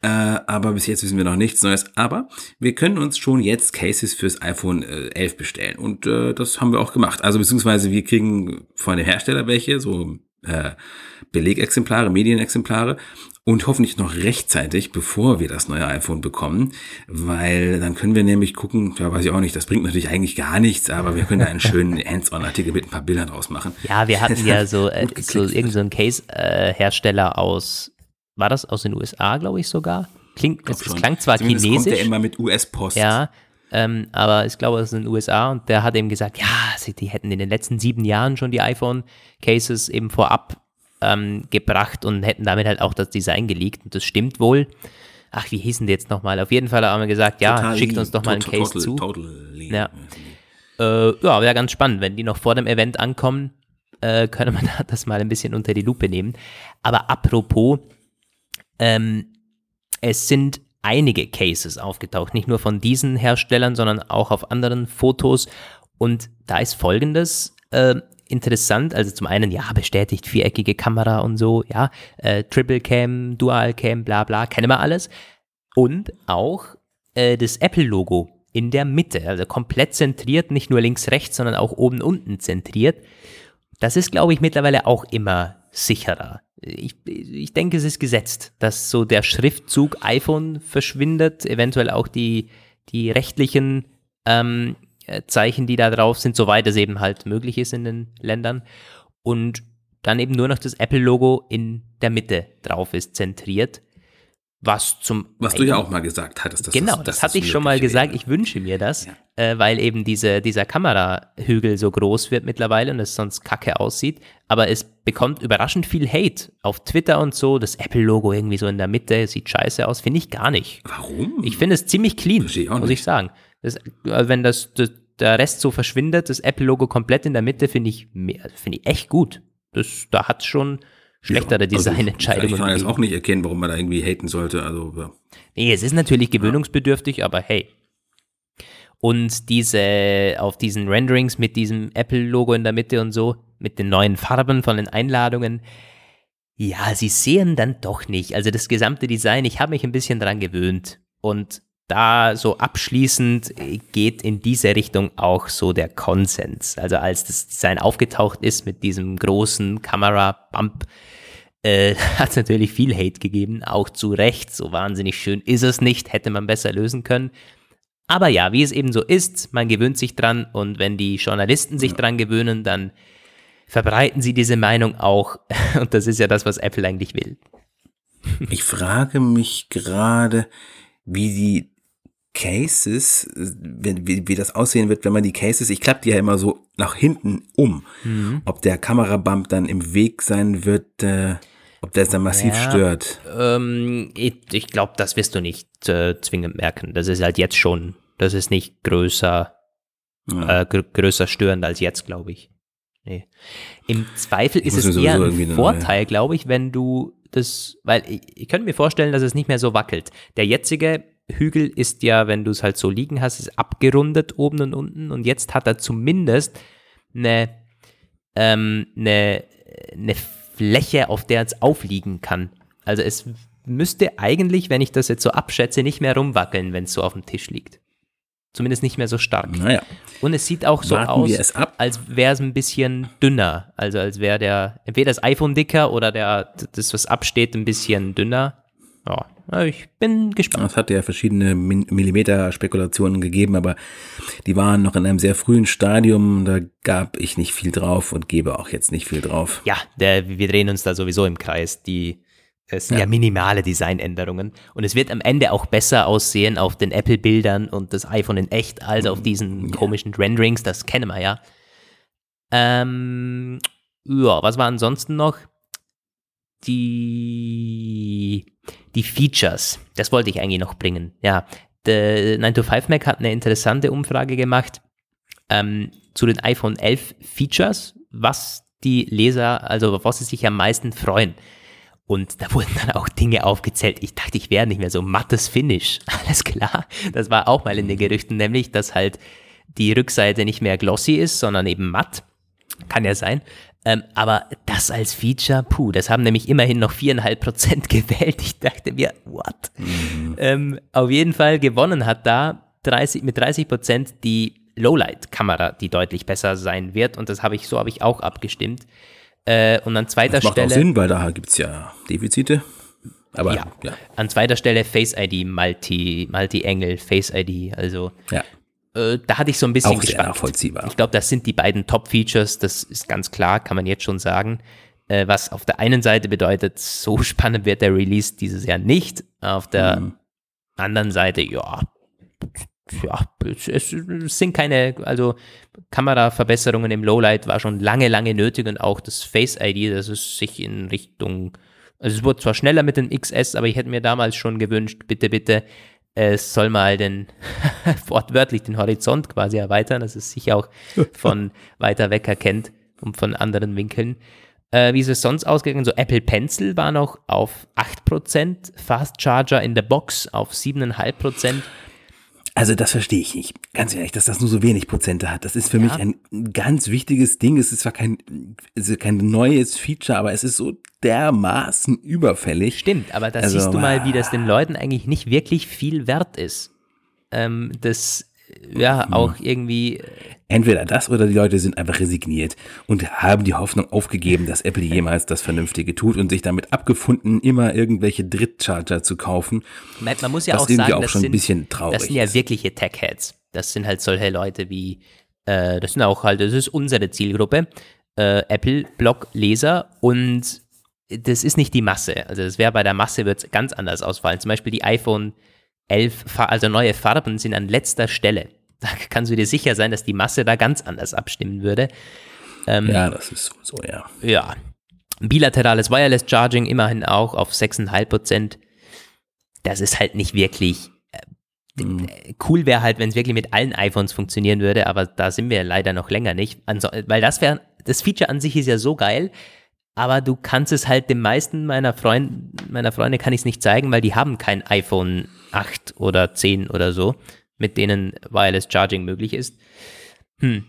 Äh, aber bis jetzt wissen wir noch nichts Neues. Aber wir können uns schon jetzt Cases fürs iPhone äh, 11 bestellen. Und äh, das haben wir auch gemacht. Also beziehungsweise wir kriegen von dem Hersteller welche, so äh, Belegexemplare, Medienexemplare und hoffentlich noch rechtzeitig, bevor wir das neue iPhone bekommen, weil dann können wir nämlich gucken, ja, weiß ich auch nicht, das bringt natürlich eigentlich gar nichts, aber wir können da einen schönen [LAUGHS] Hands-on-Artikel mit ein paar Bildern draus machen. Ja, wir hatten ja [LAUGHS] so, äh, so irgendeinen so Case-Hersteller äh, aus war das aus den USA, glaube ich sogar. Klingt, es, es klang zwar Zumindest chinesisch. Kommt der immer mit US-Post. Ja, ähm, aber ich glaube, das ist in den USA und der hat eben gesagt, ja, sie, die hätten in den letzten sieben Jahren schon die iPhone-Cases eben vorab ähm, gebracht und hätten damit halt auch das Design geleakt und das stimmt wohl. Ach, wie hießen die jetzt nochmal? Auf jeden Fall haben wir gesagt, ja, total schickt uns doch mal einen Case total, zu. Total ja. Äh, ja, wäre ganz spannend, wenn die noch vor dem Event ankommen, äh, könnte man [LAUGHS] das mal ein bisschen unter die Lupe nehmen. Aber apropos, ähm, es sind einige Cases aufgetaucht, nicht nur von diesen Herstellern, sondern auch auf anderen Fotos. Und da ist folgendes äh, interessant, also zum einen, ja, bestätigt viereckige Kamera und so, ja, äh, Triple Cam, Dual Cam, bla bla, kennen wir alles. Und auch äh, das Apple-Logo in der Mitte, also komplett zentriert, nicht nur links, rechts, sondern auch oben, unten zentriert. Das ist, glaube ich, mittlerweile auch immer sicherer. Ich, ich denke, es ist gesetzt, dass so der Schriftzug iPhone verschwindet, eventuell auch die, die rechtlichen ähm, äh, Zeichen, die da drauf sind, soweit es eben halt möglich ist in den Ländern. Und dann eben nur noch das Apple-Logo in der Mitte drauf ist, zentriert. Was zum. Was du ja auch mal gesagt hattest. Dass genau, das, das hatte ich schon mal gesagt. Ich wünsche mir das, ja. äh, weil eben diese, dieser Kamerahügel so groß wird mittlerweile und es sonst kacke aussieht. Aber es bekommt überraschend viel Hate auf Twitter und so. Das Apple-Logo irgendwie so in der Mitte sieht scheiße aus. Finde ich gar nicht. Warum? Ich finde es ziemlich clean, ich muss ich sagen. Das, äh, wenn das, das, der Rest so verschwindet, das Apple-Logo komplett in der Mitte, finde ich, find ich echt gut. Das, da hat es schon schlechtere ja, also Designentscheidungen. Ich [LAUGHS] kann jetzt auch nicht erkennen, warum man da irgendwie haten sollte. Also, ja. Nee, es ist natürlich gewöhnungsbedürftig, ja. aber hey. Und diese, auf diesen Renderings mit diesem Apple-Logo in der Mitte und so, mit den neuen Farben von den Einladungen, ja, sie sehen dann doch nicht. Also das gesamte Design, ich habe mich ein bisschen dran gewöhnt. Und da so abschließend geht in diese Richtung auch so der Konsens. Also als das Design aufgetaucht ist mit diesem großen Kamera-Bump, äh, [LAUGHS] hat es natürlich viel Hate gegeben, auch zu Recht. So wahnsinnig schön ist es nicht, hätte man besser lösen können. Aber ja, wie es eben so ist, man gewöhnt sich dran und wenn die Journalisten sich dran gewöhnen, dann verbreiten sie diese Meinung auch. [LAUGHS] Und das ist ja das, was Apple eigentlich will. Ich frage mich gerade, wie die Cases, wie, wie das aussehen wird, wenn man die Cases, ich klappe die ja immer so nach hinten um, mhm. ob der Kamerabump dann im Weg sein wird, äh, ob der es dann massiv ja, stört. Ähm, ich, ich glaube, das wirst du nicht äh, zwingend merken. Das ist halt jetzt schon, das ist nicht größer, ja. äh, gr größer störend als jetzt, glaube ich. Nee. Im Zweifel ist es eher ein Vorteil, glaube ich, wenn du das, weil ich, ich könnte mir vorstellen, dass es nicht mehr so wackelt. Der jetzige Hügel ist ja, wenn du es halt so liegen hast, ist abgerundet oben und unten und jetzt hat er zumindest eine, ähm, eine, eine Fläche, auf der es aufliegen kann. Also es müsste eigentlich, wenn ich das jetzt so abschätze, nicht mehr rumwackeln, wenn es so auf dem Tisch liegt. Zumindest nicht mehr so stark. Naja. Und es sieht auch so Warten aus, als wäre es ein bisschen dünner. Also als wäre der, entweder das iPhone dicker oder der, das, was absteht, ein bisschen dünner. Ja, ich bin gespannt. Es hat ja verschiedene Millimeter-Spekulationen gegeben, aber die waren noch in einem sehr frühen Stadium. Da gab ich nicht viel drauf und gebe auch jetzt nicht viel drauf. Ja, der, wir drehen uns da sowieso im Kreis. Die, es sind ja. ja minimale Designänderungen. Und es wird am Ende auch besser aussehen auf den Apple-Bildern und das iPhone in echt als auf diesen ja. komischen Renderings. Das kennen wir ja. Ähm, ja, was war ansonsten noch? die, die Features, das wollte ich eigentlich noch bringen. Ja, der 9to5Mac hat eine interessante Umfrage gemacht ähm, zu den iPhone 11 Features, was die Leser, also was sie sich am meisten freuen. Und da wurden dann auch Dinge aufgezählt. Ich dachte, ich wäre nicht mehr so mattes Finish. [LAUGHS] Alles klar. Das war auch mal in den Gerüchten, nämlich, dass halt die Rückseite nicht mehr glossy ist, sondern eben matt. Kann ja sein. Ähm, aber das als Feature, puh, das haben nämlich immerhin noch viereinhalb Prozent [LAUGHS] gewählt. Ich dachte mir, what? Mhm. Ähm, auf jeden Fall gewonnen hat da 30, mit 30 Prozent die Lowlight-Kamera, die deutlich besser sein wird. Und das habe ich, so habe ich auch abgestimmt. Äh, und an zweiter das macht Stelle. Auch Sinn, weil da gibt es ja Defizite. Aber ja. ja. An zweiter Stelle Face ID, Multi, Multi-Angle, Face ID. Also ja. Äh, da hatte ich so ein bisschen Auch sehr nachvollziehbar. Ich glaube, das sind die beiden Top-Features, das ist ganz klar, kann man jetzt schon sagen. Äh, was auf der einen Seite bedeutet, so [LAUGHS] spannend wird der Release dieses Jahr nicht. Auf der mhm. anderen Seite, ja, ja, es, es, sind keine, also Kameraverbesserungen im Lowlight war schon lange, lange nötig und auch das Face ID, dass es sich in Richtung, also es wurde zwar schneller mit dem XS, aber ich hätte mir damals schon gewünscht, bitte, bitte, es soll mal den, [LAUGHS] wortwörtlich den Horizont quasi erweitern, dass es sich auch [LAUGHS] von weiter weg erkennt und von anderen Winkeln. Äh, wie ist es sonst ausgegangen? So Apple Pencil war noch auf 8%, Fast Charger in der Box auf 7,5%. Also das verstehe ich nicht. Ganz ehrlich, dass das nur so wenig Prozente hat. Das ist für ja. mich ein ganz wichtiges Ding. Es ist zwar kein, ist kein neues Feature, aber es ist so dermaßen überfällig. Stimmt, aber da also, siehst du mal, wie das den Leuten eigentlich nicht wirklich viel wert ist. Ähm, das ja hm. auch irgendwie. Äh, Entweder das oder die Leute sind einfach resigniert und haben die Hoffnung aufgegeben, dass Apple jemals das Vernünftige tut und sich damit abgefunden, immer irgendwelche Drittcharger zu kaufen. Man, man muss ja auch sagen, auch das, schon sind, ein bisschen traurig das sind ja wirkliche Tech-Heads. Das sind halt solche Leute wie, äh, das sind auch halt, das ist unsere Zielgruppe, äh, Apple-Blog-Leser und das ist nicht die Masse. Also das wäre bei der Masse wird es ganz anders ausfallen. Zum Beispiel die iPhone elf, also neue Farben sind an letzter Stelle. [LAUGHS] Da kannst du dir sicher sein, dass die Masse da ganz anders abstimmen würde. Ähm, ja, das ist so, ja. Ja. Bilaterales Wireless Charging immerhin auch auf 6,5 Prozent. Das ist halt nicht wirklich äh, mhm. cool wäre halt, wenn es wirklich mit allen iPhones funktionieren würde, aber da sind wir leider noch länger nicht. Weil das wäre, das Feature an sich ist ja so geil, aber du kannst es halt den meisten meiner, Freund, meiner Freunde kann ich es nicht zeigen, weil die haben kein iPhone 8 oder 10 oder so, mit denen Wireless Charging möglich ist. Hm.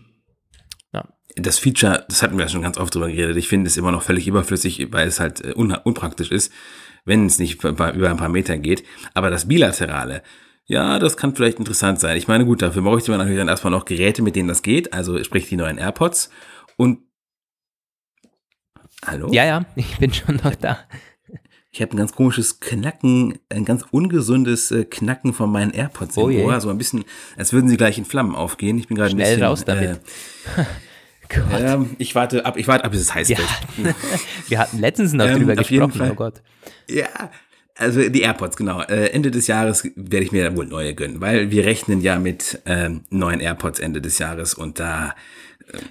Ja. Das Feature, das hatten wir ja schon ganz oft drüber geredet, ich finde es immer noch völlig überflüssig, weil es halt äh, un unpraktisch ist, wenn es nicht über ein paar Meter geht. Aber das Bilaterale, ja, das kann vielleicht interessant sein. Ich meine, gut, dafür bräuchte man natürlich dann erstmal noch Geräte, mit denen das geht, also sprich die neuen AirPods. Und Hallo? Ja, ja, ich bin schon noch da. Ich habe ein ganz komisches Knacken, ein ganz ungesundes äh, Knacken von meinen AirPods oh im Ohr. So ein bisschen, als würden sie gleich in Flammen aufgehen. Ich bin gerade ein bisschen. raus damit. Äh, [LAUGHS] äh, ich warte ab, ich warte ab, bis es heiß wird. [LAUGHS] wir hatten letztens noch ähm, drüber gesprochen, oh Gott. Ja, also die AirPods, genau. Äh, Ende des Jahres werde ich mir wohl neue gönnen, weil wir rechnen ja mit ähm, neuen AirPods Ende des Jahres und da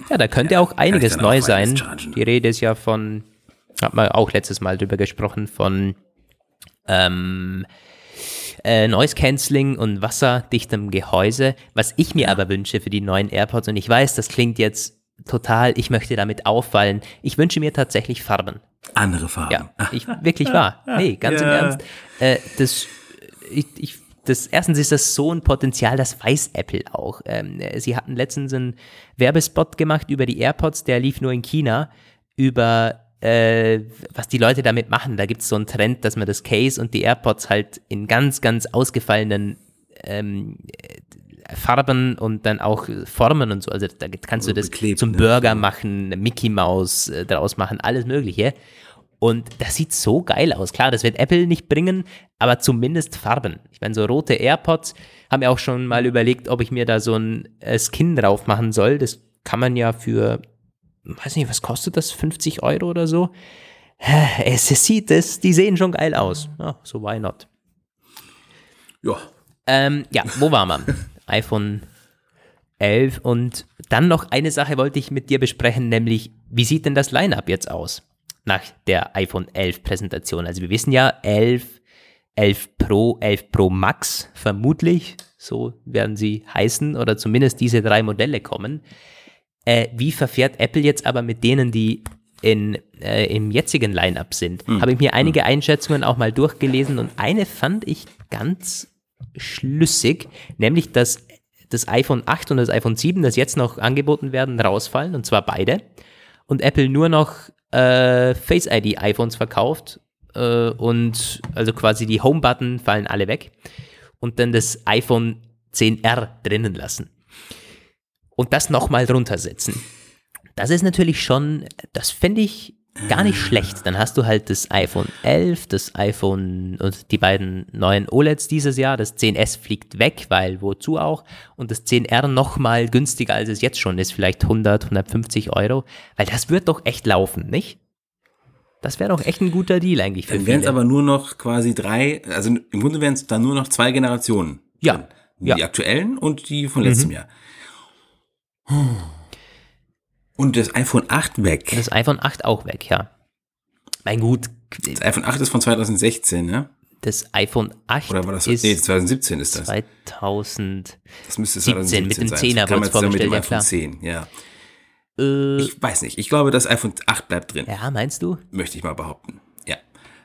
ja, da könnte ja, auch einiges neu sein. Die Rede ist ja von, hat man auch letztes Mal drüber gesprochen, von ähm, äh, Noise Cancelling und wasserdichtem Gehäuse. Was ich mir aber wünsche für die neuen AirPods, und ich weiß, das klingt jetzt total, ich möchte damit auffallen. Ich wünsche mir tatsächlich Farben. Andere Farben. Ja, ich, wirklich wahr. [LAUGHS] Nee, ganz ja. im Ernst. Äh, das, ich, ich das, erstens ist das so ein Potenzial, das weiß Apple auch. Ähm, sie hatten letztens einen Werbespot gemacht über die AirPods, der lief nur in China, über äh, was die Leute damit machen. Da gibt es so einen Trend, dass man das Case und die AirPods halt in ganz, ganz ausgefallenen ähm, Farben und dann auch Formen und so. Also da kannst du das beklebt, zum ne? Burger machen, Mickey Mouse äh, draus machen, alles Mögliche. Und das sieht so geil aus. Klar, das wird Apple nicht bringen, aber zumindest Farben. Ich meine, so rote AirPods haben wir auch schon mal überlegt, ob ich mir da so ein äh, Skin drauf machen soll. Das kann man ja für, weiß nicht, was kostet das? 50 Euro oder so? Es sieht, es, die sehen schon geil aus. Ja, so why not? Ja. Ähm, ja, wo war man? [LAUGHS] iPhone 11 und dann noch eine Sache wollte ich mit dir besprechen, nämlich wie sieht denn das Line-up jetzt aus? Nach der iPhone 11 Präsentation. Also wir wissen ja, 11, 11 Pro, 11 Pro Max vermutlich, so werden sie heißen, oder zumindest diese drei Modelle kommen. Äh, wie verfährt Apple jetzt aber mit denen, die in, äh, im jetzigen Line-up sind? Mhm. Habe ich mir einige hm. Einschätzungen auch mal durchgelesen und eine fand ich ganz schlüssig, nämlich dass das iPhone 8 und das iPhone 7, das jetzt noch angeboten werden, rausfallen, und zwar beide. Und Apple nur noch äh, Face ID iPhones verkauft äh, und also quasi die Home-Button fallen alle weg und dann das iPhone 10R drinnen lassen und das nochmal drunter setzen. Das ist natürlich schon, das fände ich gar nicht schlecht. Dann hast du halt das iPhone 11, das iPhone und die beiden neuen OLEDs dieses Jahr. Das 10S fliegt weg, weil wozu auch? Und das 10R nochmal günstiger, als es jetzt schon ist, vielleicht 100, 150 Euro. Weil das wird doch echt laufen, nicht? Das wäre doch echt ein guter Deal eigentlich für Dann wären es aber nur noch quasi drei, also im Grunde wären es dann nur noch zwei Generationen. Ja. Ja. Die aktuellen und die von letztem mhm. Jahr. Und das iPhone 8 weg. Das iPhone 8 auch weg, ja. Mein gut. Das iPhone 8 ist von 2016, ne? Das iPhone 8 Oder war das ist nee, 2017 ist das. 2000. Das müsste 2017 mit dem 10er wurde es vorgestellt, ja klar. 10, ja. Äh, ich weiß nicht. Ich glaube, das iPhone 8 bleibt drin. Ja, meinst du? Möchte ich mal behaupten. Ja.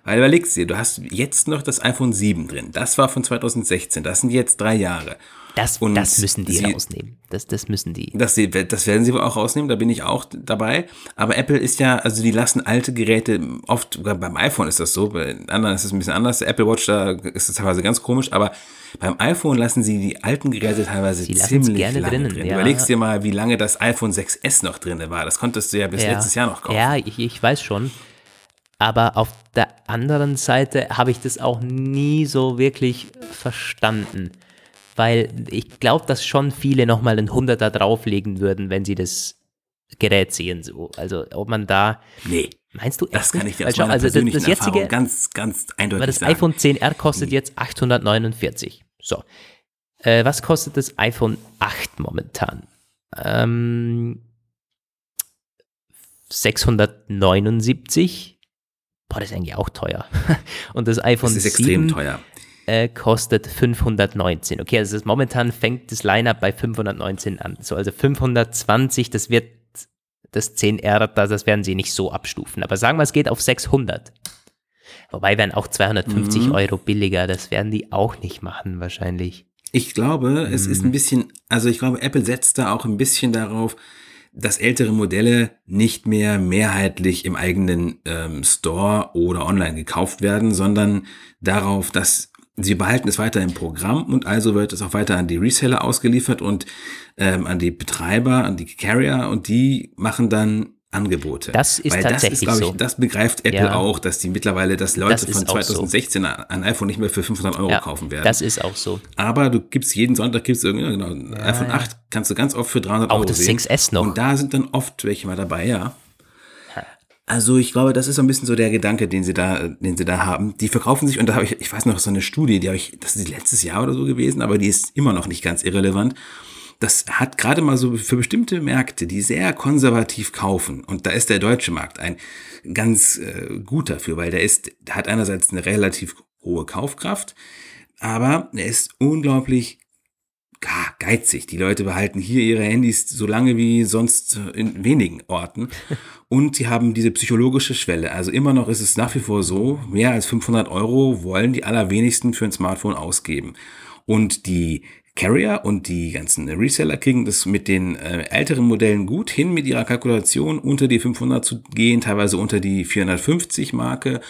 Weil überlegst dir, du hast jetzt noch das iPhone 7 drin. Das war von 2016. Das sind jetzt drei Jahre. Das, und das müssen die sie, rausnehmen. Das, das müssen die. Das, das werden sie wohl auch rausnehmen, da bin ich auch dabei. Aber Apple ist ja, also die lassen alte Geräte, oft, beim iPhone ist das so, bei anderen ist es ein bisschen anders. Der Apple Watch, da ist es teilweise ganz komisch, aber beim iPhone lassen sie die alten Geräte teilweise sie ziemlich gerne lange drinnen, drin. Ja. Überlegst dir mal, wie lange das iPhone 6S noch drin war. Das konntest du ja bis ja. letztes Jahr noch kaufen. Ja, ich, ich weiß schon. Aber auf der anderen Seite habe ich das auch nie so wirklich verstanden weil ich glaube, dass schon viele nochmal einen Hunderter drauflegen würden, wenn sie das Gerät sehen. So. Also ob man da. Nee. Meinst du? Das kann ich dir aus meiner also das, das jetzige, ganz, ganz eindeutig das sagen. iPhone 10R kostet nee. jetzt 849. So. Äh, was kostet das iPhone 8 momentan? Ähm, 679. Boah, das ist eigentlich auch teuer. [LAUGHS] Und das iPhone 7. Das ist 7, extrem teuer äh, kostet 519. Okay, also momentan fängt das Lineup bei 519 an. So, also 520, das wird das 10R, das werden sie nicht so abstufen. Aber sagen wir, es geht auf 600. Wobei wären auch 250 mhm. Euro billiger. Das werden die auch nicht machen, wahrscheinlich. Ich glaube, es ist ein mhm. bisschen, also ich glaube, Apple setzt da auch ein bisschen darauf, dass ältere Modelle nicht mehr mehrheitlich im eigenen ähm, Store oder online gekauft werden, sondern darauf, dass Sie behalten es weiter im Programm und also wird es auch weiter an die Reseller ausgeliefert und ähm, an die Betreiber, an die Carrier und die machen dann Angebote. Das ist Weil tatsächlich das ist, ich, so. Das begreift Apple ja. auch, dass die mittlerweile, dass Leute das von 2016 so. ein iPhone nicht mehr für 500 Euro ja, kaufen werden. Das ist auch so. Aber du gibst jeden Sonntag gibst irgendwie genau ja, iPhone 8 kannst du ganz oft für 300 auch Euro das sehen. 6S noch. Und da sind dann oft welche mal dabei, ja. Also ich glaube, das ist so ein bisschen so der Gedanke, den sie da, den sie da haben. Die verkaufen sich, und da habe ich, ich weiß noch, so eine Studie, die habe ich, das ist letztes Jahr oder so gewesen, aber die ist immer noch nicht ganz irrelevant. Das hat gerade mal so für bestimmte Märkte, die sehr konservativ kaufen, und da ist der deutsche Markt ein ganz äh, gut dafür, weil der ist, hat einerseits eine relativ hohe Kaufkraft, aber er ist unglaublich gar geizig. Die Leute behalten hier ihre Handys so lange wie sonst in wenigen Orten. [LAUGHS] Und sie haben diese psychologische Schwelle. Also immer noch ist es nach wie vor so, mehr als 500 Euro wollen die allerwenigsten für ein Smartphone ausgeben. Und die Carrier und die ganzen Reseller kriegen das mit den äh, älteren Modellen gut hin, mit ihrer Kalkulation unter die 500 zu gehen, teilweise unter die 450 Marke.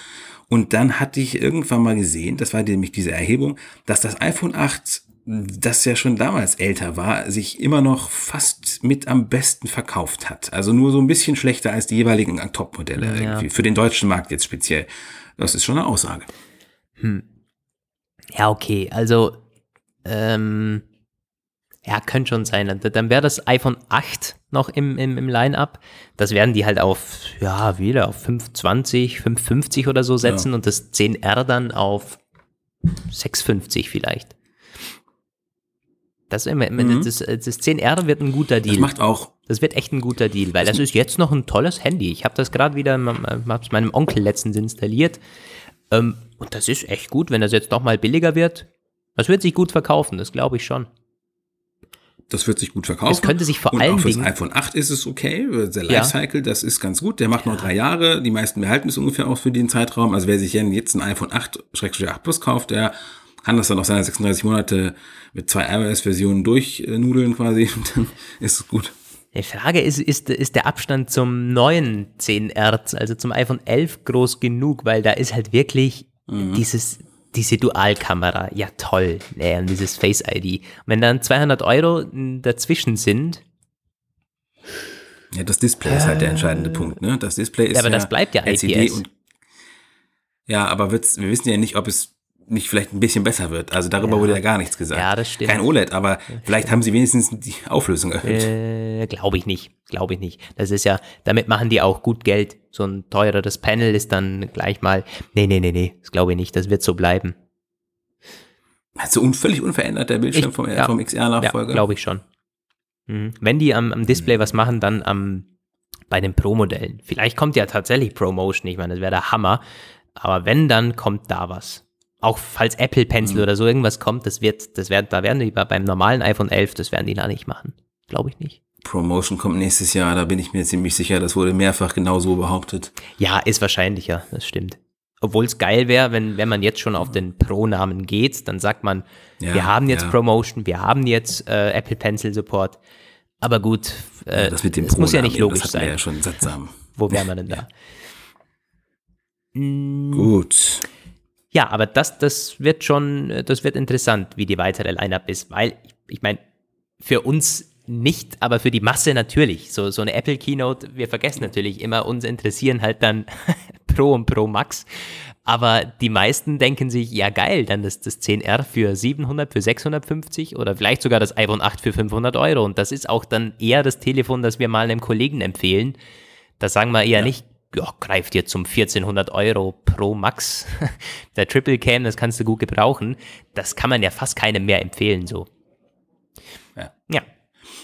Und dann hatte ich irgendwann mal gesehen, das war nämlich diese Erhebung, dass das iPhone 8 das ja schon damals älter war, sich immer noch fast mit am besten verkauft hat. Also nur so ein bisschen schlechter als die jeweiligen Top-Modelle ja. Für den deutschen Markt jetzt speziell. Das ist schon eine Aussage. Hm. Ja, okay. Also, ähm, ja, könnte schon sein. Dann wäre das iPhone 8 noch im, im, im Line-Up. Das werden die halt auf, ja, wieder auf 520, 550 oder so setzen ja. und das 10R dann auf 650 vielleicht. Das, mhm. das, das 10R wird ein guter Deal. Das macht auch. Das wird echt ein guter Deal, weil das, das ist jetzt noch ein tolles Handy. Ich habe das gerade wieder meinem Onkel letztens installiert. Ähm, und das ist echt gut, wenn das jetzt noch mal billiger wird. Das wird sich gut verkaufen, das glaube ich schon. Das wird sich gut verkaufen. Es könnte sich vor und allen auch Dingen. iPhone 8 ist es okay. Der Lifecycle, ja. das ist ganz gut. Der macht ja. noch drei Jahre. Die meisten behalten es ungefähr auch für den Zeitraum. Also wer sich jetzt ein iPhone 8-8 Plus kauft, der kann das dann auf seine 36 Monate mit zwei iOS-Versionen durchnudeln quasi, [LAUGHS] dann ist es gut. Die Frage ist, ist, ist der Abstand zum neuen 10R, also zum iPhone 11 groß genug, weil da ist halt wirklich mhm. dieses, diese Dualkamera, ja toll, äh, und dieses Face ID. Wenn dann 200 Euro dazwischen sind, ja, das Display äh, ist halt der entscheidende Punkt, ne? Das Display ist ja, aber ja das bleibt ja LCD IPS. Und, ja, aber wir wissen ja nicht, ob es nicht vielleicht ein bisschen besser wird. Also darüber ja. wurde ja gar nichts gesagt. Ja, das stimmt. Kein OLED, aber vielleicht haben sie wenigstens die Auflösung erhöht. Äh, glaube ich nicht. Glaube ich nicht. Das ist ja, damit machen die auch gut Geld. So ein teureres Panel ist dann gleich mal, nee, nee, nee, nee, das glaube ich nicht. Das wird so bleiben. Also un völlig unverändert der Bildschirm ich, vom, ja, vom XR-Nachfolger? Ja, glaube ich schon. Mhm. Wenn die am, am Display mhm. was machen, dann am, bei den Pro-Modellen. Vielleicht kommt ja tatsächlich ProMotion, ich meine, das wäre der Hammer. Aber wenn, dann kommt da was. Auch falls Apple Pencil mhm. oder so irgendwas kommt, das wird, das werden, da werden die beim normalen iPhone 11, das werden die da nicht machen. Glaube ich nicht. Promotion kommt nächstes Jahr, da bin ich mir ziemlich sicher, das wurde mehrfach genau so behauptet. Ja, ist wahrscheinlicher, das stimmt. Obwohl es geil wäre, wenn, wenn man jetzt schon auf den Pro-Namen geht, dann sagt man, ja, wir haben jetzt ja. Promotion, wir haben jetzt äh, Apple Pencil Support. Aber gut, äh, das mit dem das muss ja nicht logisch das sein. ja schon sattsam. Wo wäre man denn [LAUGHS] da? Mm. Gut. Ja, aber das, das wird schon, das wird interessant, wie die weitere Line-Up ist, weil ich meine, für uns nicht, aber für die Masse natürlich. So, so eine Apple Keynote, wir vergessen natürlich immer, uns interessieren halt dann [LAUGHS] Pro und Pro Max. Aber die meisten denken sich, ja geil, dann ist das 10R für 700, für 650 oder vielleicht sogar das iPhone 8 für 500 Euro. Und das ist auch dann eher das Telefon, das wir mal einem Kollegen empfehlen. Da sagen wir eher ja. nicht, ja, greift dir zum 1400 Euro Pro Max. [LAUGHS] Der Triple Cam, das kannst du gut gebrauchen. Das kann man ja fast keinem mehr empfehlen, so. Ja. ja.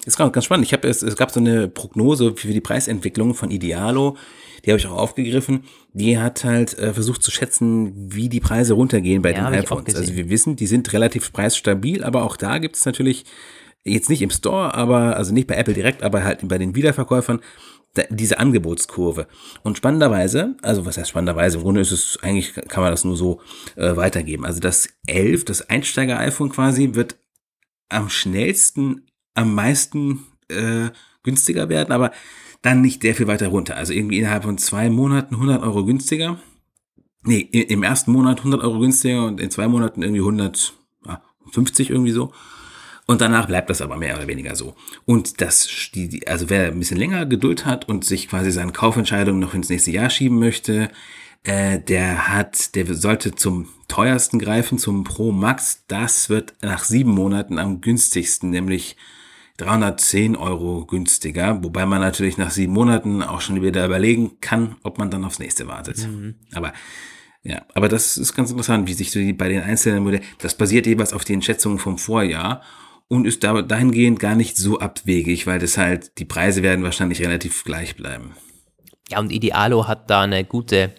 Ist ganz, ganz spannend. Ich habe es, es gab so eine Prognose für die Preisentwicklung von Idealo, die habe ich auch aufgegriffen. Die hat halt äh, versucht zu schätzen, wie die Preise runtergehen bei ja, den iPhones. Also wir wissen, die sind relativ preisstabil, aber auch da gibt es natürlich jetzt nicht im Store, aber also nicht bei Apple direkt, aber halt bei den Wiederverkäufern diese Angebotskurve. Und spannenderweise, also was heißt spannenderweise, im Grunde ist es, eigentlich kann man das nur so äh, weitergeben. Also das 11, das Einsteiger-iPhone quasi, wird am schnellsten am meisten äh, günstiger werden, aber dann nicht sehr viel weiter runter. Also irgendwie innerhalb von zwei Monaten 100 Euro günstiger. Nee, im ersten Monat 100 Euro günstiger und in zwei Monaten irgendwie 150 irgendwie so. Und danach bleibt das aber mehr oder weniger so. Und das, die, also wer ein bisschen länger Geduld hat und sich quasi seine Kaufentscheidung noch ins nächste Jahr schieben möchte, äh, der hat, der sollte zum teuersten greifen, zum Pro Max. Das wird nach sieben Monaten am günstigsten, nämlich 310 Euro günstiger, wobei man natürlich nach sieben Monaten auch schon wieder überlegen kann, ob man dann aufs nächste wartet. Mhm. Aber ja, aber das ist ganz interessant, wie sich so die, bei den einzelnen Modellen, das basiert jeweils auf den Schätzungen vom Vorjahr und ist da, dahingehend gar nicht so abwegig, weil das halt, die Preise werden wahrscheinlich relativ gleich bleiben. Ja, und Idealo hat da eine gute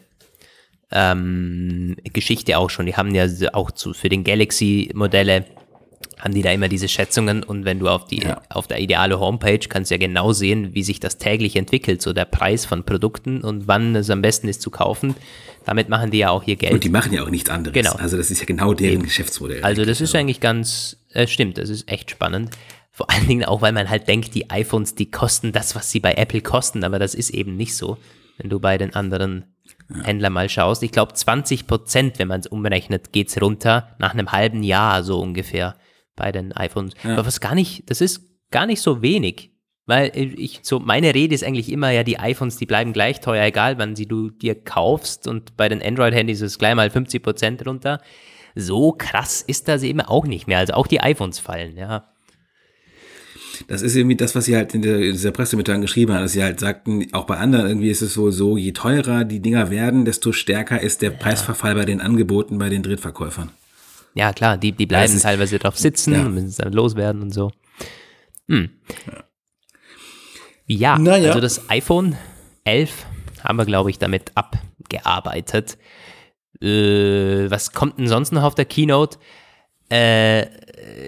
ähm, Geschichte auch schon. Die haben ja auch zu, für den Galaxy-Modelle haben die da immer diese Schätzungen und wenn du auf die ja. auf der ideale Homepage kannst ja genau sehen, wie sich das täglich entwickelt, so der Preis von Produkten und wann es am besten ist zu kaufen. Damit machen die ja auch ihr Geld. Und die machen ja auch nichts anderes. Genau. Also das ist ja genau deren Eben. Geschäftsmodell. Also das ist eigentlich ganz, äh, stimmt, das ist echt spannend. Vor allen Dingen auch, weil man halt denkt, die iPhones, die kosten das, was sie bei Apple kosten, aber das ist eben nicht so, wenn du bei den anderen ja. Händlern mal schaust. Ich glaube 20 Prozent, wenn man es umrechnet, geht es runter nach einem halben Jahr so ungefähr bei den iPhones. Ja. Aber was gar nicht, das ist gar nicht so wenig. Weil ich so, meine Rede ist eigentlich immer ja, die iPhones, die bleiben gleich teuer, egal wann sie du dir kaufst. Und bei den Android-Handys ist es gleich mal 50 Prozent runter. So krass ist das eben auch nicht mehr. Also auch die iPhones fallen, ja. Das ist irgendwie das, was sie halt in, der, in dieser Pressemitteilung geschrieben haben, dass sie halt sagten, auch bei anderen irgendwie ist es wohl so, je teurer die Dinger werden, desto stärker ist der ja. Preisverfall bei den Angeboten bei den Drittverkäufern. Ja, klar, die, die bleiben ist, teilweise drauf sitzen ja. und müssen es dann loswerden und so. Hm. Ja, naja. also das iPhone 11 haben wir, glaube ich, damit abgearbeitet. Äh, was kommt denn sonst noch auf der Keynote? Äh,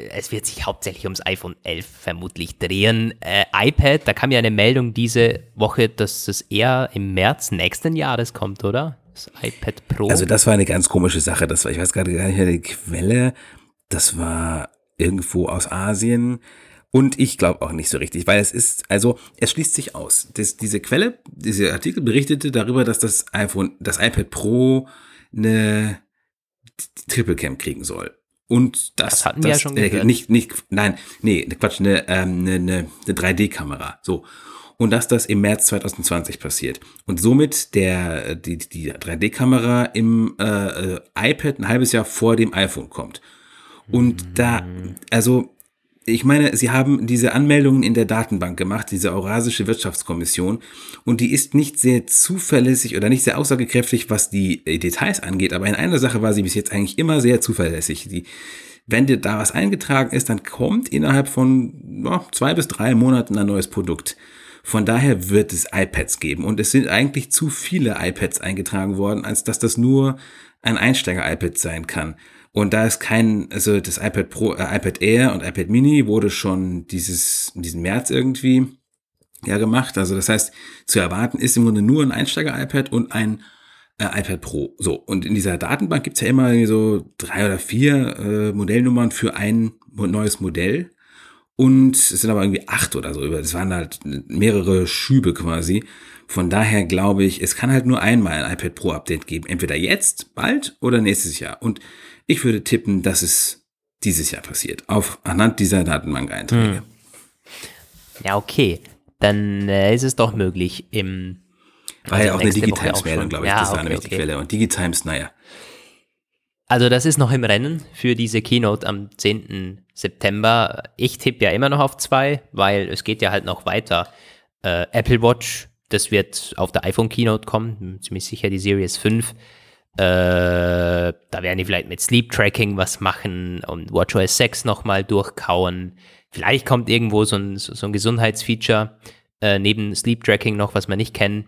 es wird sich hauptsächlich ums iPhone 11 vermutlich drehen. Äh, iPad, da kam ja eine Meldung diese Woche, dass es eher im März nächsten Jahres kommt, oder? Das iPad Pro. Also das war eine ganz komische Sache. Das war, ich weiß gerade gar nicht mehr die Quelle. Das war irgendwo aus Asien. Und ich glaube auch nicht so richtig, weil es ist, also es schließt sich aus. Das, diese Quelle, dieser Artikel berichtete darüber, dass das iPhone, das iPad Pro eine Triple Cam kriegen soll. Und das, das hatten das, wir ja schon äh, gehört. Nicht, nicht, nein, nee, Quatsch, eine, ähm, eine, eine 3D-Kamera. So und dass das im März 2020 passiert. Und somit der, die, die 3D-Kamera im äh, äh, iPad ein halbes Jahr vor dem iPhone kommt. Und da, also ich meine, sie haben diese Anmeldungen in der Datenbank gemacht, diese Eurasische Wirtschaftskommission, und die ist nicht sehr zuverlässig oder nicht sehr aussagekräftig, was die Details angeht, aber in einer Sache war sie bis jetzt eigentlich immer sehr zuverlässig. Die wenn dir da was eingetragen ist, dann kommt innerhalb von ja, zwei bis drei Monaten ein neues Produkt. Von daher wird es iPads geben. Und es sind eigentlich zu viele iPads eingetragen worden, als dass das nur ein Einsteiger-iPad sein kann. Und da ist kein, also das iPad Pro, äh, iPad Air und iPad Mini wurde schon dieses, diesen März irgendwie ja gemacht. Also das heißt, zu erwarten ist im Grunde nur ein Einsteiger-iPad und ein äh, iPad Pro. So, und in dieser Datenbank gibt's ja immer so drei oder vier äh, Modellnummern für ein neues Modell. Und es sind aber irgendwie acht oder so. Das waren halt mehrere Schübe quasi. Von daher glaube ich, es kann halt nur einmal ein iPad Pro Update geben. Entweder jetzt, bald oder nächstes Jahr. Und ich würde tippen, dass es dieses Jahr passiert. Auf anhand dieser Datenbank-Einträge. Hm. Ja, okay. Dann äh, ist es doch möglich im war also ja auch eine Digitimes-Meldung, glaube ich. Ja, das war okay, nämlich okay. die Quelle. Und Digitimes, naja. Also das ist noch im Rennen für diese Keynote am 10. September. Ich tippe ja immer noch auf zwei, weil es geht ja halt noch weiter. Äh, Apple Watch, das wird auf der iPhone Keynote kommen, ziemlich sicher die Series 5. Äh, da werden die vielleicht mit Sleep Tracking was machen und WatchOS 6 nochmal durchkauen. Vielleicht kommt irgendwo so ein, so ein Gesundheitsfeature äh, neben Sleep Tracking noch, was wir nicht kennen.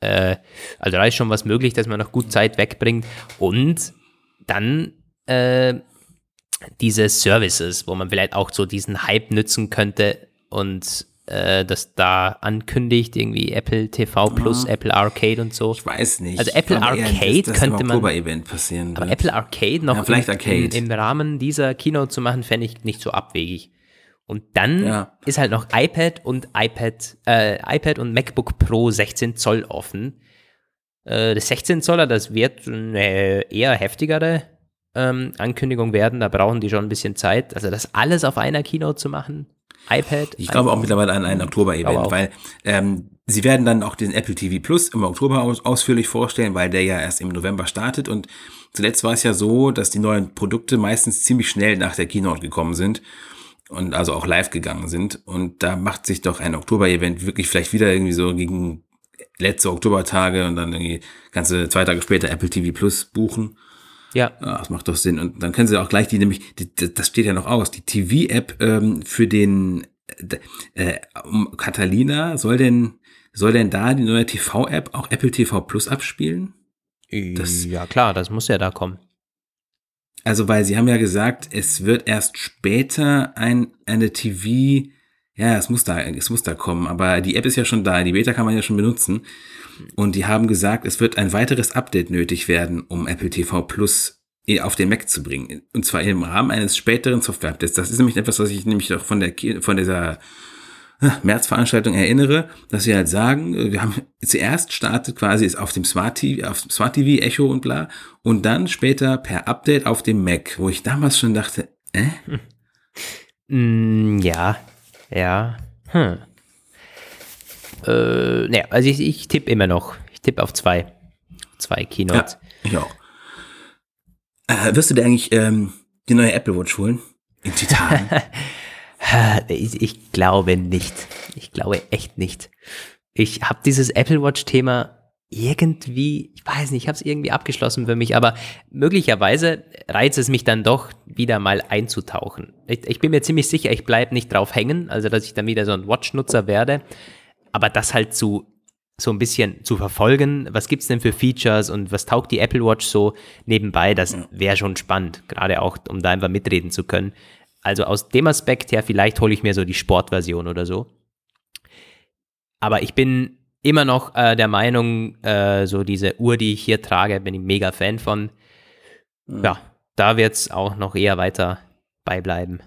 Äh, also da ist schon was möglich, dass man noch gut Zeit wegbringt. Und dann äh, diese Services, wo man vielleicht auch so diesen Hype nützen könnte und äh, das da ankündigt, irgendwie Apple TV Plus, ah, Apple Arcade und so. Ich weiß nicht. Also Apple Arcade das, das könnte man. Event passieren. Aber Apple Arcade noch ja, vielleicht Arcade. Im, im Rahmen dieser Keynote zu machen, fände ich nicht so abwegig. Und dann ja. ist halt noch iPad und iPad, äh, iPad und MacBook Pro 16 Zoll offen. Äh, das 16 Zoller, das wird eine eher heftigere ähm, Ankündigung werden. Da brauchen die schon ein bisschen Zeit. Also das alles auf einer Keynote zu machen. iPad. Ich glaube auch mittlerweile an ein Oktober-Event, weil ähm, sie werden dann auch den Apple TV Plus im Oktober aus, ausführlich vorstellen, weil der ja erst im November startet. Und zuletzt war es ja so, dass die neuen Produkte meistens ziemlich schnell nach der Keynote gekommen sind und also auch live gegangen sind. Und da macht sich doch ein Oktober-Event wirklich vielleicht wieder irgendwie so gegen letzte Oktobertage und dann irgendwie du zwei Tage später Apple TV Plus buchen. Ja. ja. Das macht doch Sinn. Und dann können sie auch gleich die, nämlich, die, das steht ja noch aus, die TV-App ähm, für den äh, um Catalina, soll denn, soll denn da die neue TV-App auch Apple TV Plus abspielen? Das, ja, klar, das muss ja da kommen. Also, weil sie haben ja gesagt, es wird erst später ein, eine TV, ja, es muss da, es muss da kommen, aber die App ist ja schon da, die Beta kann man ja schon benutzen. Und die haben gesagt, es wird ein weiteres Update nötig werden, um Apple TV Plus auf den Mac zu bringen. Und zwar im Rahmen eines späteren Software-Updates. Das ist nämlich etwas, was ich nämlich auch von der, von dieser Märzveranstaltung erinnere, dass wir halt sagen, wir haben zuerst startet quasi ist auf dem Smart TV, auf Smart TV Echo und bla und dann später per Update auf dem Mac, wo ich damals schon dachte, äh? [LAUGHS] Mm, ja, ja. Hm. Äh, ne, also ich, ich tippe immer noch. Ich tippe auf zwei. Zwei Keynotes. Ja, ich auch. Äh, wirst du dir eigentlich ähm, die neue Apple Watch holen? In Titan? [LAUGHS] Ich, ich glaube nicht. Ich glaube echt nicht. Ich habe dieses Apple Watch-Thema irgendwie, ich weiß nicht, ich habe es irgendwie abgeschlossen für mich, aber möglicherweise reizt es mich dann doch wieder mal einzutauchen. Ich, ich bin mir ziemlich sicher, ich bleibe nicht drauf hängen, also dass ich dann wieder so ein Watch-Nutzer werde, aber das halt zu so ein bisschen zu verfolgen, was gibt's denn für Features und was taugt die Apple Watch so nebenbei, das wäre schon spannend, gerade auch, um da einfach mitreden zu können. Also aus dem Aspekt her, vielleicht hole ich mir so die Sportversion oder so. Aber ich bin immer noch äh, der Meinung, äh, so diese Uhr, die ich hier trage, bin ich mega Fan von. Mhm. Ja, da wird es auch noch eher weiter beibleiben.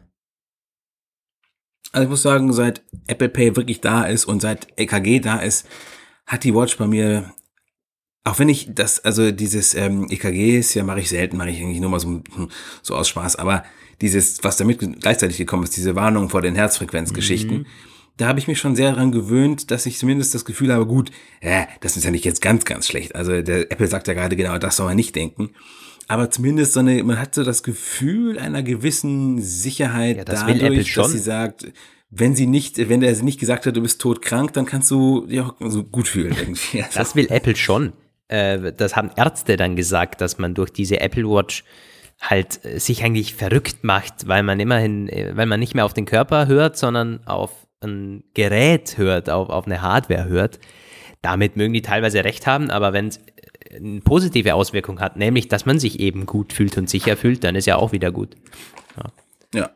Also ich muss sagen, seit Apple Pay wirklich da ist und seit EKG da ist, hat die Watch bei mir, auch wenn ich das, also dieses ähm, EKG ist ja, mache ich selten, mache ich eigentlich nur mal so, so aus Spaß, aber dieses, was damit gleichzeitig gekommen ist, diese Warnung vor den Herzfrequenzgeschichten, mhm. Da habe ich mich schon sehr daran gewöhnt, dass ich zumindest das Gefühl habe, gut, äh, das ist ja nicht jetzt ganz, ganz schlecht. Also der Apple sagt ja gerade genau, das soll man nicht denken. Aber zumindest so eine, man hat so das Gefühl einer gewissen Sicherheit ja, dadurch, dass sie sagt, wenn sie nicht, wenn der sie nicht gesagt hat, du bist todkrank, dann kannst du ja so gut fühlen [LAUGHS] irgendwie. Also. Das will Apple schon. Äh, das haben Ärzte dann gesagt, dass man durch diese Apple Watch halt äh, sich eigentlich verrückt macht, weil man immerhin, äh, weil man nicht mehr auf den Körper hört, sondern auf ein Gerät hört, auf, auf eine Hardware hört. Damit mögen die teilweise recht haben, aber wenn es äh, eine positive Auswirkung hat, nämlich dass man sich eben gut fühlt und sicher fühlt, dann ist ja auch wieder gut. Ja. ja.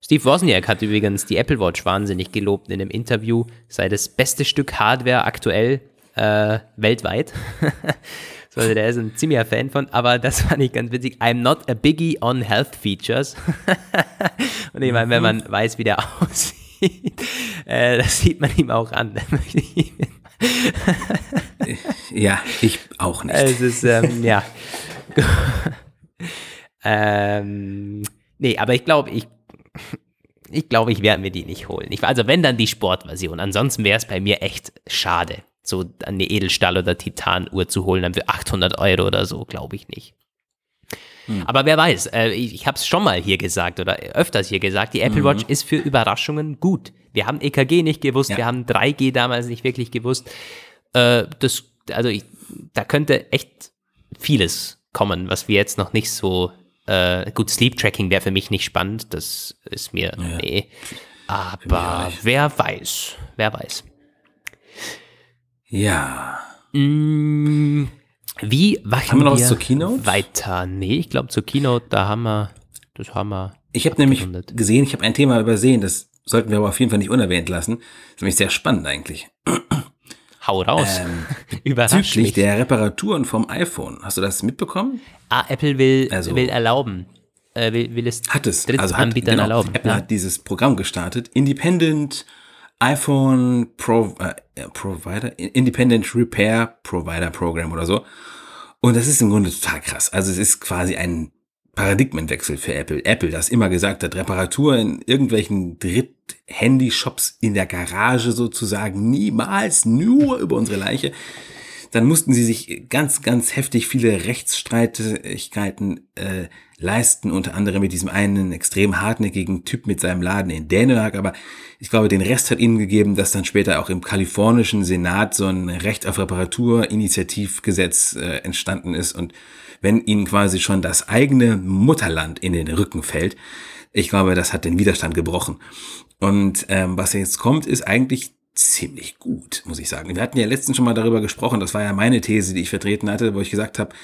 Steve Wozniak hat übrigens die Apple Watch wahnsinnig gelobt in einem Interview, sei das beste Stück Hardware aktuell äh, weltweit. [LAUGHS] so, also der ist ein ziemlicher Fan von, aber das fand ich ganz witzig. I'm not a biggie on health features. [LAUGHS] Und ich meine, wenn man weiß, wie der [LAUGHS] aussieht, [LAUGHS] äh, das sieht man ihm auch an. [LAUGHS] ja, ich auch nicht. Es ist, ähm, ja. [LAUGHS] ähm, nee, aber ich glaube, ich ich glaube, ich werde mir die nicht holen. Ich, also wenn dann die Sportversion. Ansonsten wäre es bei mir echt schade, so eine Edelstahl- oder Titanuhr zu holen, dann für 800 Euro oder so, glaube ich nicht. Hm. Aber wer weiß, äh, ich, ich habe es schon mal hier gesagt oder öfters hier gesagt, die Apple mhm. Watch ist für Überraschungen gut. Wir haben EKG nicht gewusst, ja. wir haben 3G damals nicht wirklich gewusst. Äh, das, also ich, da könnte echt vieles kommen, was wir jetzt noch nicht so äh, gut, Sleep Tracking wäre für mich nicht spannend, das ist mir, ja. nee. Aber wer weiß, wer weiß. Ja. Mm, wie machen haben wir noch was zur Keynote? weiter? Nee, ich glaube zur Keynote, da haben wir, das haben wir. Ich habe nämlich gesehen, ich habe ein Thema übersehen, das sollten wir aber auf jeden Fall nicht unerwähnt lassen. Das ist nämlich sehr spannend eigentlich. Hau raus. Ähm, [LAUGHS] Bezüglich der Reparaturen vom iPhone. Hast du das mitbekommen? Ah, Apple will, also, will erlauben. Äh, will, will es hat es. Also hat, genau, erlauben. Apple ja. hat dieses Programm gestartet. Independent iPhone Pro, äh, Provider, Independent Repair Provider Program oder so. Und das ist im Grunde total krass. Also es ist quasi ein Paradigmenwechsel für Apple. Apple, das immer gesagt hat, Reparatur in irgendwelchen Dritt-Handy-Shops in der Garage sozusagen, niemals nur über unsere Leiche. Dann mussten sie sich ganz, ganz heftig viele Rechtsstreitigkeiten äh, leisten, unter anderem mit diesem einen extrem hartnäckigen Typ mit seinem Laden in Dänemark. Aber ich glaube, den Rest hat ihnen gegeben, dass dann später auch im kalifornischen Senat so ein Recht auf Reparatur-Initiativgesetz äh, entstanden ist und wenn ihnen quasi schon das eigene Mutterland in den Rücken fällt. Ich glaube, das hat den Widerstand gebrochen. Und ähm, was jetzt kommt, ist eigentlich ziemlich gut, muss ich sagen. Wir hatten ja letztens schon mal darüber gesprochen, das war ja meine These, die ich vertreten hatte, wo ich gesagt habe,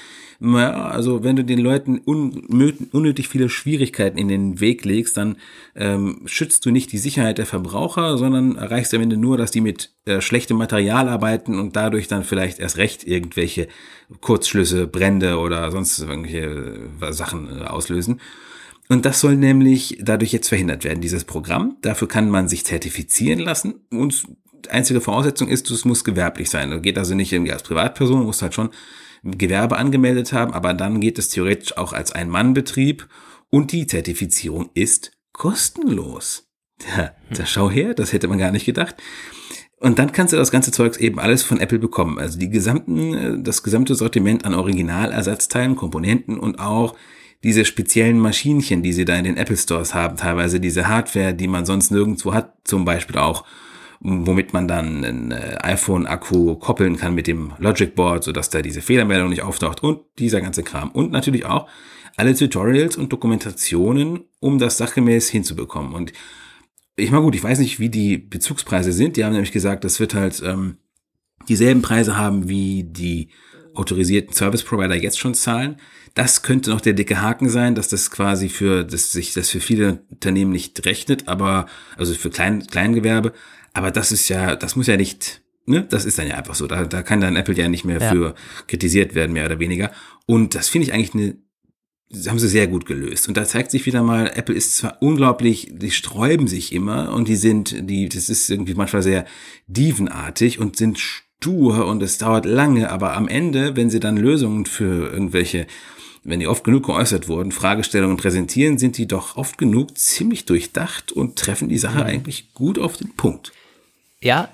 naja, also wenn du den Leuten unnötig viele Schwierigkeiten in den Weg legst, dann ähm, schützt du nicht die Sicherheit der Verbraucher, sondern erreichst am Ende nur, dass die mit äh, schlechtem Material arbeiten und dadurch dann vielleicht erst recht irgendwelche Kurzschlüsse, Brände oder sonst irgendwelche äh, Sachen äh, auslösen. Und das soll nämlich dadurch jetzt verhindert werden, dieses Programm. Dafür kann man sich zertifizieren lassen und einzige Voraussetzung ist, es muss gewerblich sein. Das geht also nicht irgendwie als Privatperson, muss halt schon Gewerbe angemeldet haben, aber dann geht es theoretisch auch als Ein-Mann-Betrieb und die Zertifizierung ist kostenlos. Ja, da schau her, das hätte man gar nicht gedacht. Und dann kannst du das ganze Zeugs eben alles von Apple bekommen. Also die gesamten, äh, das gesamte Sortiment an Originalersatzteilen, Komponenten und auch diese speziellen Maschinchen, die sie da in den Apple Stores haben, teilweise diese Hardware, die man sonst nirgendwo hat, zum Beispiel auch womit man dann ein äh, iPhone-Akku koppeln kann mit dem Logic Board, sodass da diese Fehlermeldung nicht auftaucht und dieser ganze Kram. Und natürlich auch alle Tutorials und Dokumentationen, um das sachgemäß hinzubekommen. Und ich mal gut, ich weiß nicht, wie die Bezugspreise sind. Die haben nämlich gesagt, das wird halt ähm, dieselben Preise haben, wie die autorisierten Service Provider jetzt schon zahlen. Das könnte noch der dicke Haken sein, dass das quasi für, dass sich das für viele Unternehmen nicht rechnet, aber, also für Klein, Kleingewerbe, aber das ist ja, das muss ja nicht, ne, das ist dann ja einfach so. Da, da kann dann Apple ja nicht mehr ja. für kritisiert werden, mehr oder weniger. Und das finde ich eigentlich eine, das haben sie sehr gut gelöst. Und da zeigt sich wieder mal, Apple ist zwar unglaublich, die sträuben sich immer und die sind, die, das ist irgendwie manchmal sehr dievenartig und sind stur und es dauert lange, aber am Ende, wenn sie dann Lösungen für irgendwelche wenn die oft genug geäußert wurden, Fragestellungen präsentieren, sind die doch oft genug ziemlich durchdacht und treffen die Sache mhm. eigentlich gut auf den Punkt. Ja,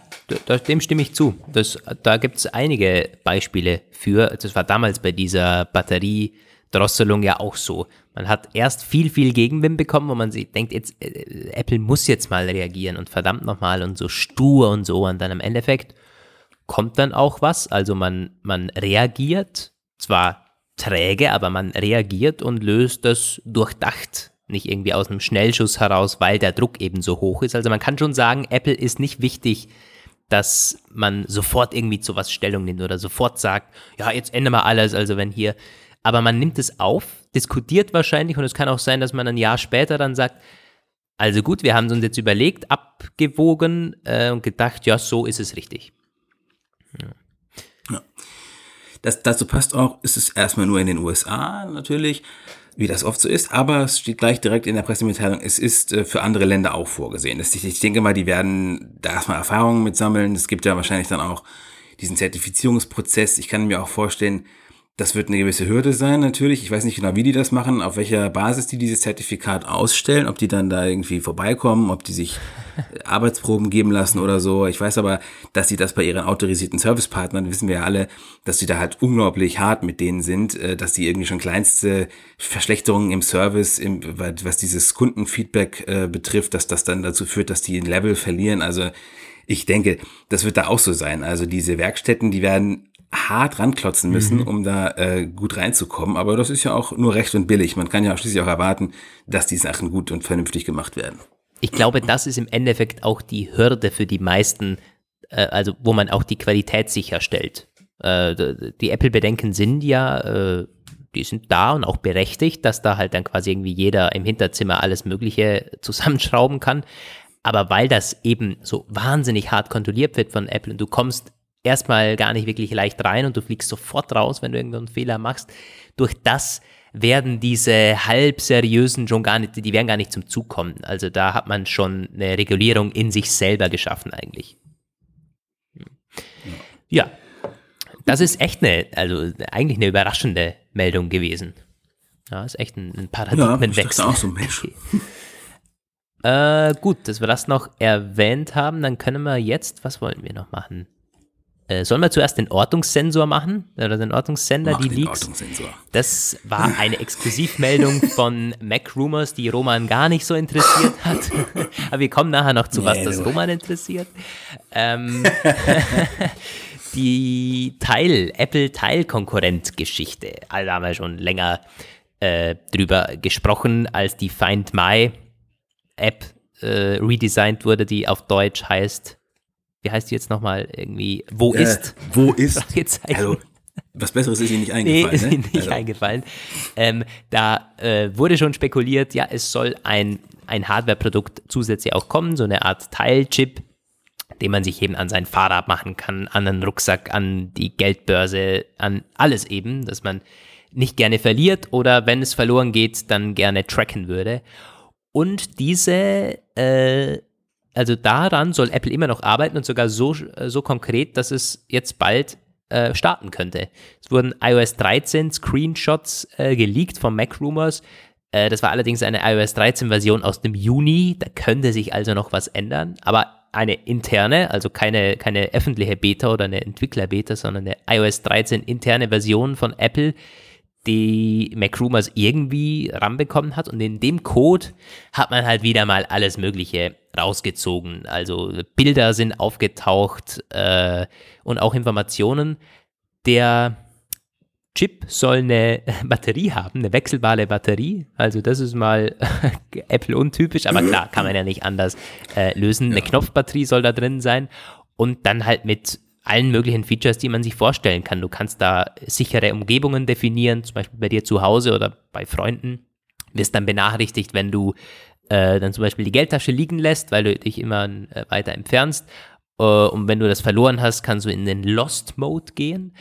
dem stimme ich zu. Das, da gibt es einige Beispiele für. Das war damals bei dieser Batteriedrosselung ja auch so. Man hat erst viel, viel Gegenwind bekommen, wo man sich denkt, jetzt, äh, Apple muss jetzt mal reagieren und verdammt nochmal und so stur und so. Und dann im Endeffekt kommt dann auch was. Also man, man reagiert zwar träge, aber man reagiert und löst das durchdacht. Nicht irgendwie aus einem Schnellschuss heraus, weil der Druck eben so hoch ist. Also man kann schon sagen, Apple ist nicht wichtig, dass man sofort irgendwie zu was Stellung nimmt oder sofort sagt, ja, jetzt ändern wir alles. Also wenn hier, aber man nimmt es auf, diskutiert wahrscheinlich und es kann auch sein, dass man ein Jahr später dann sagt, also gut, wir haben uns jetzt überlegt, abgewogen äh, und gedacht, ja, so ist es richtig. Ja. Das, dazu passt auch, ist es erstmal nur in den USA natürlich, wie das oft so ist, aber es steht gleich direkt in der Pressemitteilung, es ist äh, für andere Länder auch vorgesehen. Ich, ich denke mal, die werden da erstmal Erfahrungen mit sammeln. Es gibt ja wahrscheinlich dann auch diesen Zertifizierungsprozess. Ich kann mir auch vorstellen, das wird eine gewisse Hürde sein, natürlich. Ich weiß nicht genau, wie die das machen, auf welcher Basis die dieses Zertifikat ausstellen, ob die dann da irgendwie vorbeikommen, ob die sich Arbeitsproben geben lassen oder so. Ich weiß aber, dass sie das bei ihren autorisierten Servicepartnern, wissen wir ja alle, dass sie da halt unglaublich hart mit denen sind, äh, dass sie irgendwie schon kleinste Verschlechterungen im Service, was dieses Kundenfeedback äh, betrifft, dass das dann dazu führt, dass die ein Level verlieren. Also ich denke, das wird da auch so sein. Also diese Werkstätten, die werden hart ranklotzen müssen, mhm. um da äh, gut reinzukommen. Aber das ist ja auch nur recht und billig. Man kann ja auch schließlich auch erwarten, dass die Sachen gut und vernünftig gemacht werden. Ich glaube, das ist im Endeffekt auch die Hürde für die meisten, äh, also wo man auch die Qualität sicherstellt. Äh, die Apple-Bedenken sind ja, äh, die sind da und auch berechtigt, dass da halt dann quasi irgendwie jeder im Hinterzimmer alles Mögliche [LAUGHS] zusammenschrauben kann. Aber weil das eben so wahnsinnig hart kontrolliert wird von Apple und du kommst erstmal gar nicht wirklich leicht rein und du fliegst sofort raus, wenn du irgendeinen Fehler machst. Durch das werden diese halb seriösen schon gar nicht, die werden gar nicht zum Zug kommen. Also da hat man schon eine Regulierung in sich selber geschaffen eigentlich. Ja, das ist echt eine, also eigentlich eine überraschende Meldung gewesen. Ja, ist echt ein, ein Paradigmenwechsel. Ja, auch so, Mensch. Okay. [LAUGHS] Äh, gut, dass wir das noch erwähnt haben, dann können wir jetzt, was wollen wir noch machen? Äh, sollen wir zuerst den Ortungssensor machen? Oder den Ortungssender, Mach die den Leaks? Ortungssensor. Das war eine Exklusivmeldung [LAUGHS] von Mac Rumors, die Roman gar nicht so interessiert hat. [LAUGHS] Aber wir kommen nachher noch zu, was das Roman interessiert. Ähm, [LAUGHS] die Teil, Apple-Teil-Konkurrent-Geschichte. Also da haben wir schon länger äh, drüber gesprochen, als die Find My App äh, redesigned wurde, die auf Deutsch heißt wie heißt die jetzt nochmal irgendwie, wo äh, ist? Wo ist? [LAUGHS] Also, was Besseres ist Ihnen nicht eingefallen. Nee, ist ne? Ihnen nicht also. eingefallen. Ähm, da äh, wurde schon spekuliert, ja, es soll ein, ein Hardware-Produkt zusätzlich auch kommen, so eine Art Teilchip, den man sich eben an sein Fahrrad machen kann, an einen Rucksack, an die Geldbörse, an alles eben, dass man nicht gerne verliert oder wenn es verloren geht, dann gerne tracken würde. Und diese äh, also daran soll Apple immer noch arbeiten und sogar so, äh, so konkret, dass es jetzt bald äh, starten könnte. Es wurden iOS 13 Screenshots äh, geleakt von Mac Rumors. Äh, das war allerdings eine iOS 13 Version aus dem Juni. Da könnte sich also noch was ändern. Aber eine interne, also keine, keine öffentliche Beta oder eine Entwickler-Beta, sondern eine iOS 13 interne Version von Apple, die MacRumors irgendwie ranbekommen hat. Und in dem Code hat man halt wieder mal alles Mögliche rausgezogen. Also Bilder sind aufgetaucht äh, und auch Informationen. Der Chip soll eine [LAUGHS] Batterie haben, eine wechselbare Batterie. Also das ist mal [LAUGHS] Apple untypisch, aber klar, kann man ja nicht anders äh, lösen. Eine Knopfbatterie soll da drin sein und dann halt mit allen möglichen Features, die man sich vorstellen kann. Du kannst da sichere Umgebungen definieren, zum Beispiel bei dir zu Hause oder bei Freunden. Wirst dann benachrichtigt, wenn du äh, dann zum Beispiel die Geldtasche liegen lässt, weil du dich immer äh, weiter entfernst. Äh, und wenn du das verloren hast, kannst du in den Lost Mode gehen.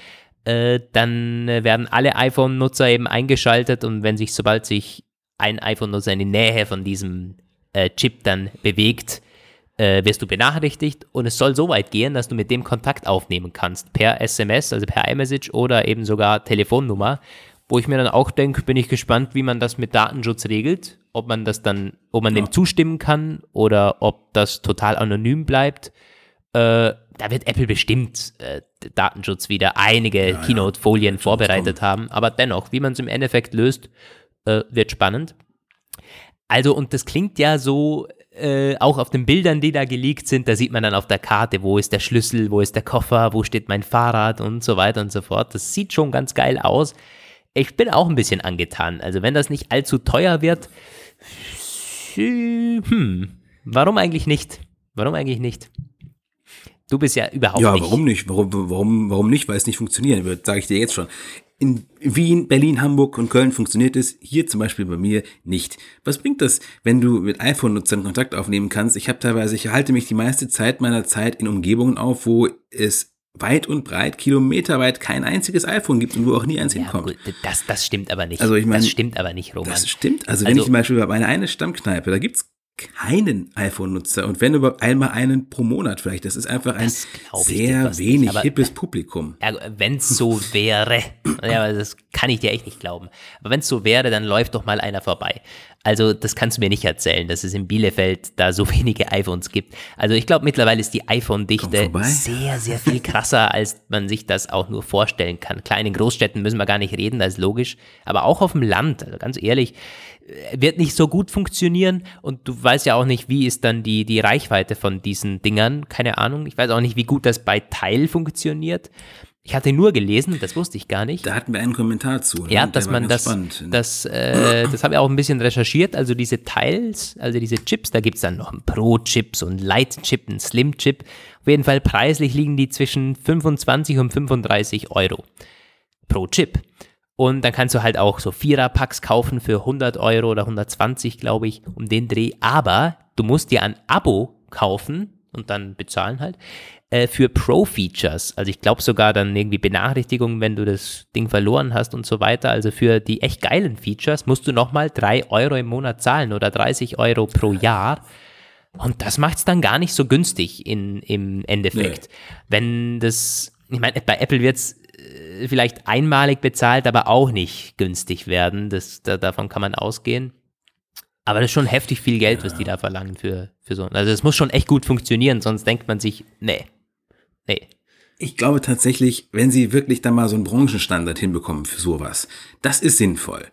Äh, dann äh, werden alle iPhone-Nutzer eben eingeschaltet und wenn sich, sobald sich ein iPhone-Nutzer in die Nähe von diesem äh, Chip dann bewegt, äh, wirst du benachrichtigt und es soll so weit gehen, dass du mit dem Kontakt aufnehmen kannst, per SMS, also per iMessage oder eben sogar Telefonnummer, wo ich mir dann auch denke, bin ich gespannt, wie man das mit Datenschutz regelt, ob man das dann, ob man ja. dem zustimmen kann oder ob das total anonym bleibt. Äh, da wird Apple bestimmt äh, Datenschutz wieder einige ja, Keynote-Folien ja. vorbereitet haben, aber dennoch, wie man es im Endeffekt löst, äh, wird spannend. Also, und das klingt ja so, äh, auch auf den Bildern, die da geleakt sind, da sieht man dann auf der Karte, wo ist der Schlüssel, wo ist der Koffer, wo steht mein Fahrrad und so weiter und so fort. Das sieht schon ganz geil aus. ich bin auch ein bisschen angetan. Also wenn das nicht allzu teuer wird, hm, warum eigentlich nicht? Warum eigentlich nicht? Du bist ja überhaupt ja, nicht. Ja, warum nicht? Warum, warum, warum nicht? Weil es nicht funktionieren wird, sage ich dir jetzt schon. In Wien, Berlin, Hamburg und Köln funktioniert es, hier zum Beispiel bei mir nicht. Was bringt das, wenn du mit iPhone-Nutzern Kontakt aufnehmen kannst? Ich habe teilweise, ich halte mich die meiste Zeit meiner Zeit in Umgebungen auf, wo es weit und breit, kilometerweit kein einziges iPhone gibt und wo auch nie eins ja, hinkommt. Gut, das, das stimmt aber nicht. Also ich meine, das stimmt aber nicht, Roman. Das stimmt. Also, also wenn ich zum Beispiel bei meiner eine Stammkneipe, da gibt's keinen iPhone-Nutzer und wenn über einmal einen pro Monat vielleicht. Das ist einfach ein sehr wenig nicht, hippes Publikum. Ja, wenn es so wäre, ja, das kann ich dir echt nicht glauben. Aber wenn es so wäre, dann läuft doch mal einer vorbei. Also das kannst du mir nicht erzählen, dass es in Bielefeld da so [LAUGHS] wenige iPhones gibt. Also ich glaube mittlerweile ist die iPhone-Dichte sehr, sehr viel krasser, [LAUGHS] als man sich das auch nur vorstellen kann. Klar, in den Großstädten müssen wir gar nicht reden, das ist logisch. Aber auch auf dem Land, also ganz ehrlich, äh, wird nicht so gut funktionieren und du weißt ja auch nicht, wie ist dann die, die Reichweite von diesen Dingern. Keine Ahnung. Ich weiß auch nicht, wie gut das bei Teil funktioniert. Ich hatte nur gelesen, das wusste ich gar nicht. Da hatten wir einen Kommentar zu. Ne? Ja, dass man das, das, äh, das habe ich auch ein bisschen recherchiert. Also diese Teils, also diese Chips, da gibt es dann noch einen Pro-Chip, so einen Light-Chip, einen Slim-Chip. Auf jeden Fall preislich liegen die zwischen 25 und 35 Euro pro Chip. Und dann kannst du halt auch so Vierer-Packs kaufen für 100 Euro oder 120, glaube ich, um den Dreh. Aber du musst dir ein Abo kaufen und dann bezahlen halt äh, für Pro-Features. Also ich glaube sogar dann irgendwie Benachrichtigungen, wenn du das Ding verloren hast und so weiter. Also für die echt geilen Features musst du nochmal 3 Euro im Monat zahlen oder 30 Euro pro Jahr. Und das macht es dann gar nicht so günstig in, im Endeffekt. Nee. Wenn das, ich meine, bei Apple wird es vielleicht einmalig bezahlt, aber auch nicht günstig werden. Das, da, davon kann man ausgehen. Aber das ist schon heftig viel Geld, ja. was die da verlangen für, für so. Also es muss schon echt gut funktionieren, sonst denkt man sich, nee, nee. Ich glaube tatsächlich, wenn sie wirklich da mal so einen Branchenstandard hinbekommen für sowas, das ist sinnvoll.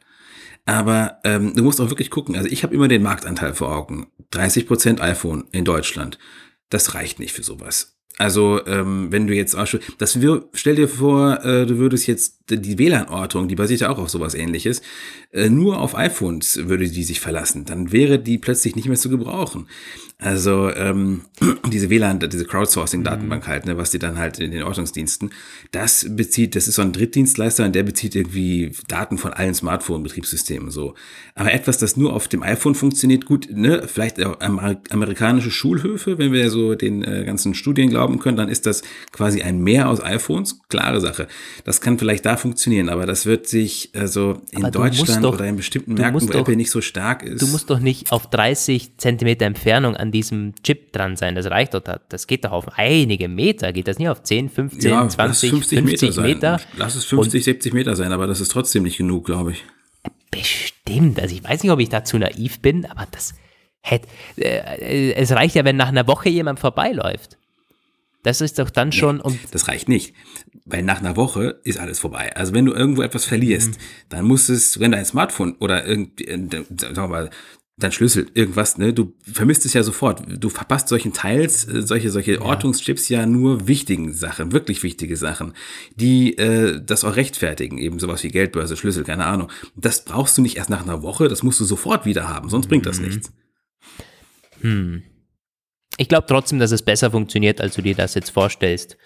Aber ähm, du musst auch wirklich gucken. Also ich habe immer den Marktanteil vor Augen. 30% iPhone in Deutschland. Das reicht nicht für sowas. Also, ähm, wenn du jetzt auch schon, das wir, stell dir vor, äh, du würdest jetzt die WLAN-Ortung, die basiert ja auch auf sowas ähnliches, äh, nur auf iPhones würde die sich verlassen. Dann wäre die plötzlich nicht mehr zu gebrauchen. Also ähm, [CLEARS THROAT] diese WLAN, diese Crowdsourcing-Datenbank mhm. halt, ne, was die dann halt in den Ortungsdiensten, das bezieht, das ist so ein Drittdienstleister und der bezieht irgendwie Daten von allen Smartphone-Betriebssystemen so. Aber etwas, das nur auf dem iPhone funktioniert, gut, ne, vielleicht Amer amerikanische Schulhöfe, wenn wir so den äh, ganzen Studien glauben können, dann ist das quasi ein Mehr aus iPhones, klare Sache. Das kann vielleicht da funktionieren, aber das wird sich also in Deutschland doch, oder in bestimmten Märkten, wo doch, Apple nicht so stark ist. Du musst doch nicht auf 30 Zentimeter Entfernung an diesem Chip dran sein. Das reicht doch. Das geht doch auf einige Meter. Geht das nicht auf 10, 15, ja, 20, 50 50 Meter, Meter? Lass es 50, Und 70 Meter sein, aber das ist trotzdem nicht genug, glaube ich. Bestimmt. Also ich weiß nicht, ob ich da zu naiv bin, aber das hätte. Äh, es reicht ja, wenn nach einer Woche jemand vorbeiläuft. Das ist doch dann schon. Nee, das reicht nicht. Weil nach einer Woche ist alles vorbei. Also wenn du irgendwo etwas verlierst, mhm. dann muss es, wenn dein Smartphone oder irgendwie, äh, sagen wir mal, dein Schlüssel, irgendwas, ne? Du vermisst es ja sofort. Du verpasst solchen Teils, äh, solche, solche ja. Ortungschips ja nur wichtigen Sachen, wirklich wichtige Sachen, die äh, das auch rechtfertigen, eben sowas wie Geldbörse, Schlüssel, keine Ahnung. Das brauchst du nicht erst nach einer Woche, das musst du sofort wieder haben, sonst bringt das mhm. nichts. Hm. Ich glaube trotzdem, dass es besser funktioniert, als du dir das jetzt vorstellst.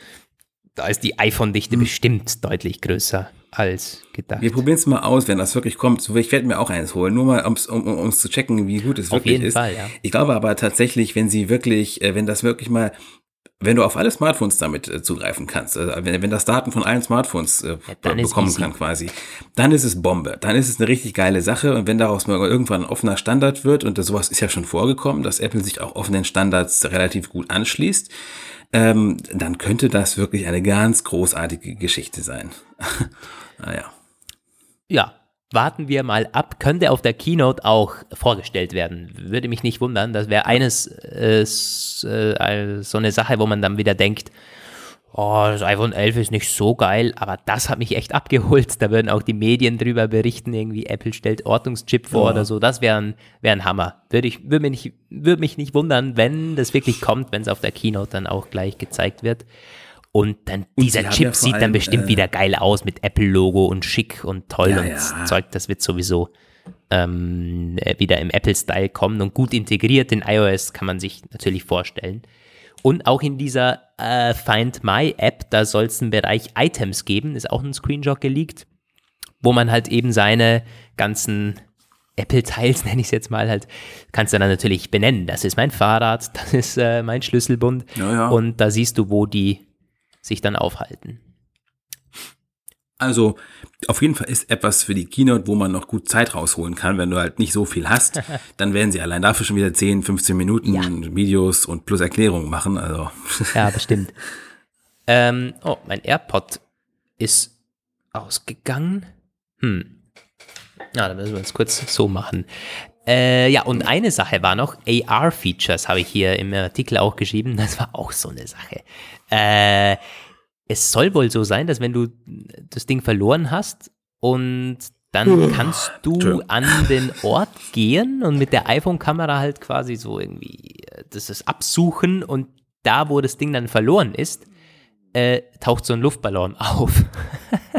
Da ist die iPhone-Dichte hm. bestimmt deutlich größer als gedacht. Wir probieren es mal aus, wenn das wirklich kommt. Ich werde mir auch eins holen, nur mal, um's, um es zu checken, wie gut es Auf wirklich jeden ist. Fall, ja. Ich glaube aber tatsächlich, wenn sie wirklich, äh, wenn das wirklich mal wenn du auf alle Smartphones damit äh, zugreifen kannst, also wenn, wenn das Daten von allen Smartphones äh, ja, bekommen kann quasi, dann ist es Bombe. Dann ist es eine richtig geile Sache und wenn daraus mal irgendwann ein offener Standard wird und das, sowas ist ja schon vorgekommen, dass Apple sich auch offenen Standards relativ gut anschließt, ähm, dann könnte das wirklich eine ganz großartige Geschichte sein. naja. [LAUGHS] Ja, warten wir mal ab. Könnte auf der Keynote auch vorgestellt werden. Würde mich nicht wundern. Das wäre eines äh, äh, so eine Sache, wo man dann wieder denkt, oh, das iPhone 11 ist nicht so geil, aber das hat mich echt abgeholt. Da würden auch die Medien drüber berichten, irgendwie Apple stellt Ortungschip vor ja. oder so. Das wäre ein, wär ein Hammer. Würde, ich, würde, mich nicht, würde mich nicht wundern, wenn das wirklich kommt, wenn es auf der Keynote dann auch gleich gezeigt wird. Und dann und dieser Chip ja sieht allem, dann bestimmt äh, wieder geil aus mit Apple-Logo und schick und toll ja, und ja. Zeug. Das wird sowieso ähm, wieder im Apple-Style kommen und gut integriert in iOS kann man sich natürlich vorstellen. Und auch in dieser äh, Find My App, da soll es einen Bereich Items geben, ist auch ein Screenshot geleakt, wo man halt eben seine ganzen Apple-Teils, [LAUGHS] nenne ich es jetzt mal, halt, kannst du dann natürlich benennen. Das ist mein Fahrrad, [LAUGHS] das ist äh, mein Schlüsselbund. Ja, ja. Und da siehst du, wo die sich dann aufhalten. Also auf jeden Fall ist etwas für die Keynote, wo man noch gut Zeit rausholen kann, wenn du halt nicht so viel hast. [LAUGHS] dann werden sie allein dafür schon wieder 10, 15 Minuten ja. Videos und plus Erklärungen machen. Also. [LAUGHS] ja, bestimmt. Ähm, oh, mein AirPod ist ausgegangen. Hm. Ja, dann müssen wir es kurz so machen. Äh, ja, und eine Sache war noch, AR-Features habe ich hier im Artikel auch geschrieben. Das war auch so eine Sache. Äh, es soll wohl so sein, dass wenn du das Ding verloren hast und dann kannst du an den Ort gehen und mit der iPhone-Kamera halt quasi so irgendwie äh, das ist absuchen und da, wo das Ding dann verloren ist, äh, taucht so ein Luftballon auf.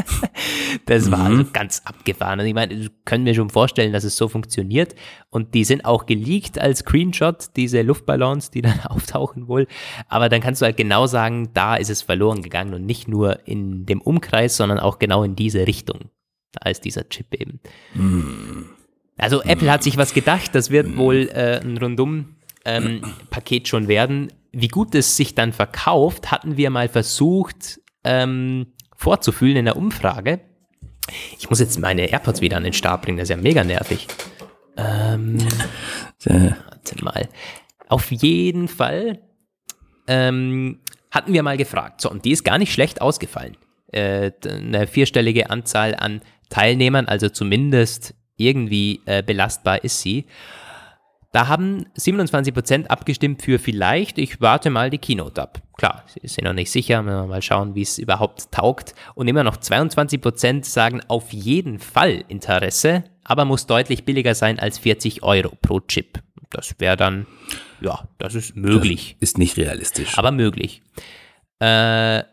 [LAUGHS] das mhm. war also ganz abgefahren. Und ich meine, können wir schon vorstellen, dass es so funktioniert. Und die sind auch geleakt als Screenshot, diese Luftballons, die [LAUGHS] dann auftauchen wohl. Aber dann kannst du halt genau sagen, da ist es verloren gegangen und nicht nur in dem Umkreis, sondern auch genau in diese Richtung. Da ist dieser Chip eben. Mhm. Also Apple hat sich was gedacht, das wird wohl äh, ein rundum ähm, Paket schon werden wie gut es sich dann verkauft, hatten wir mal versucht ähm, vorzufühlen in der Umfrage. Ich muss jetzt meine AirPods wieder an den Start bringen, das ist ja mega nervig. Ähm, warte mal. Auf jeden Fall ähm, hatten wir mal gefragt. So, und die ist gar nicht schlecht ausgefallen. Äh, eine vierstellige Anzahl an Teilnehmern, also zumindest irgendwie äh, belastbar ist sie. Da haben 27% abgestimmt für vielleicht, ich warte mal die Keynote ab. Klar, sie sind noch nicht sicher, mal schauen, wie es überhaupt taugt. Und immer noch 22% sagen auf jeden Fall Interesse, aber muss deutlich billiger sein als 40 Euro pro Chip. Das wäre dann, ja, das ist möglich. Das ist nicht realistisch. Aber möglich. Äh,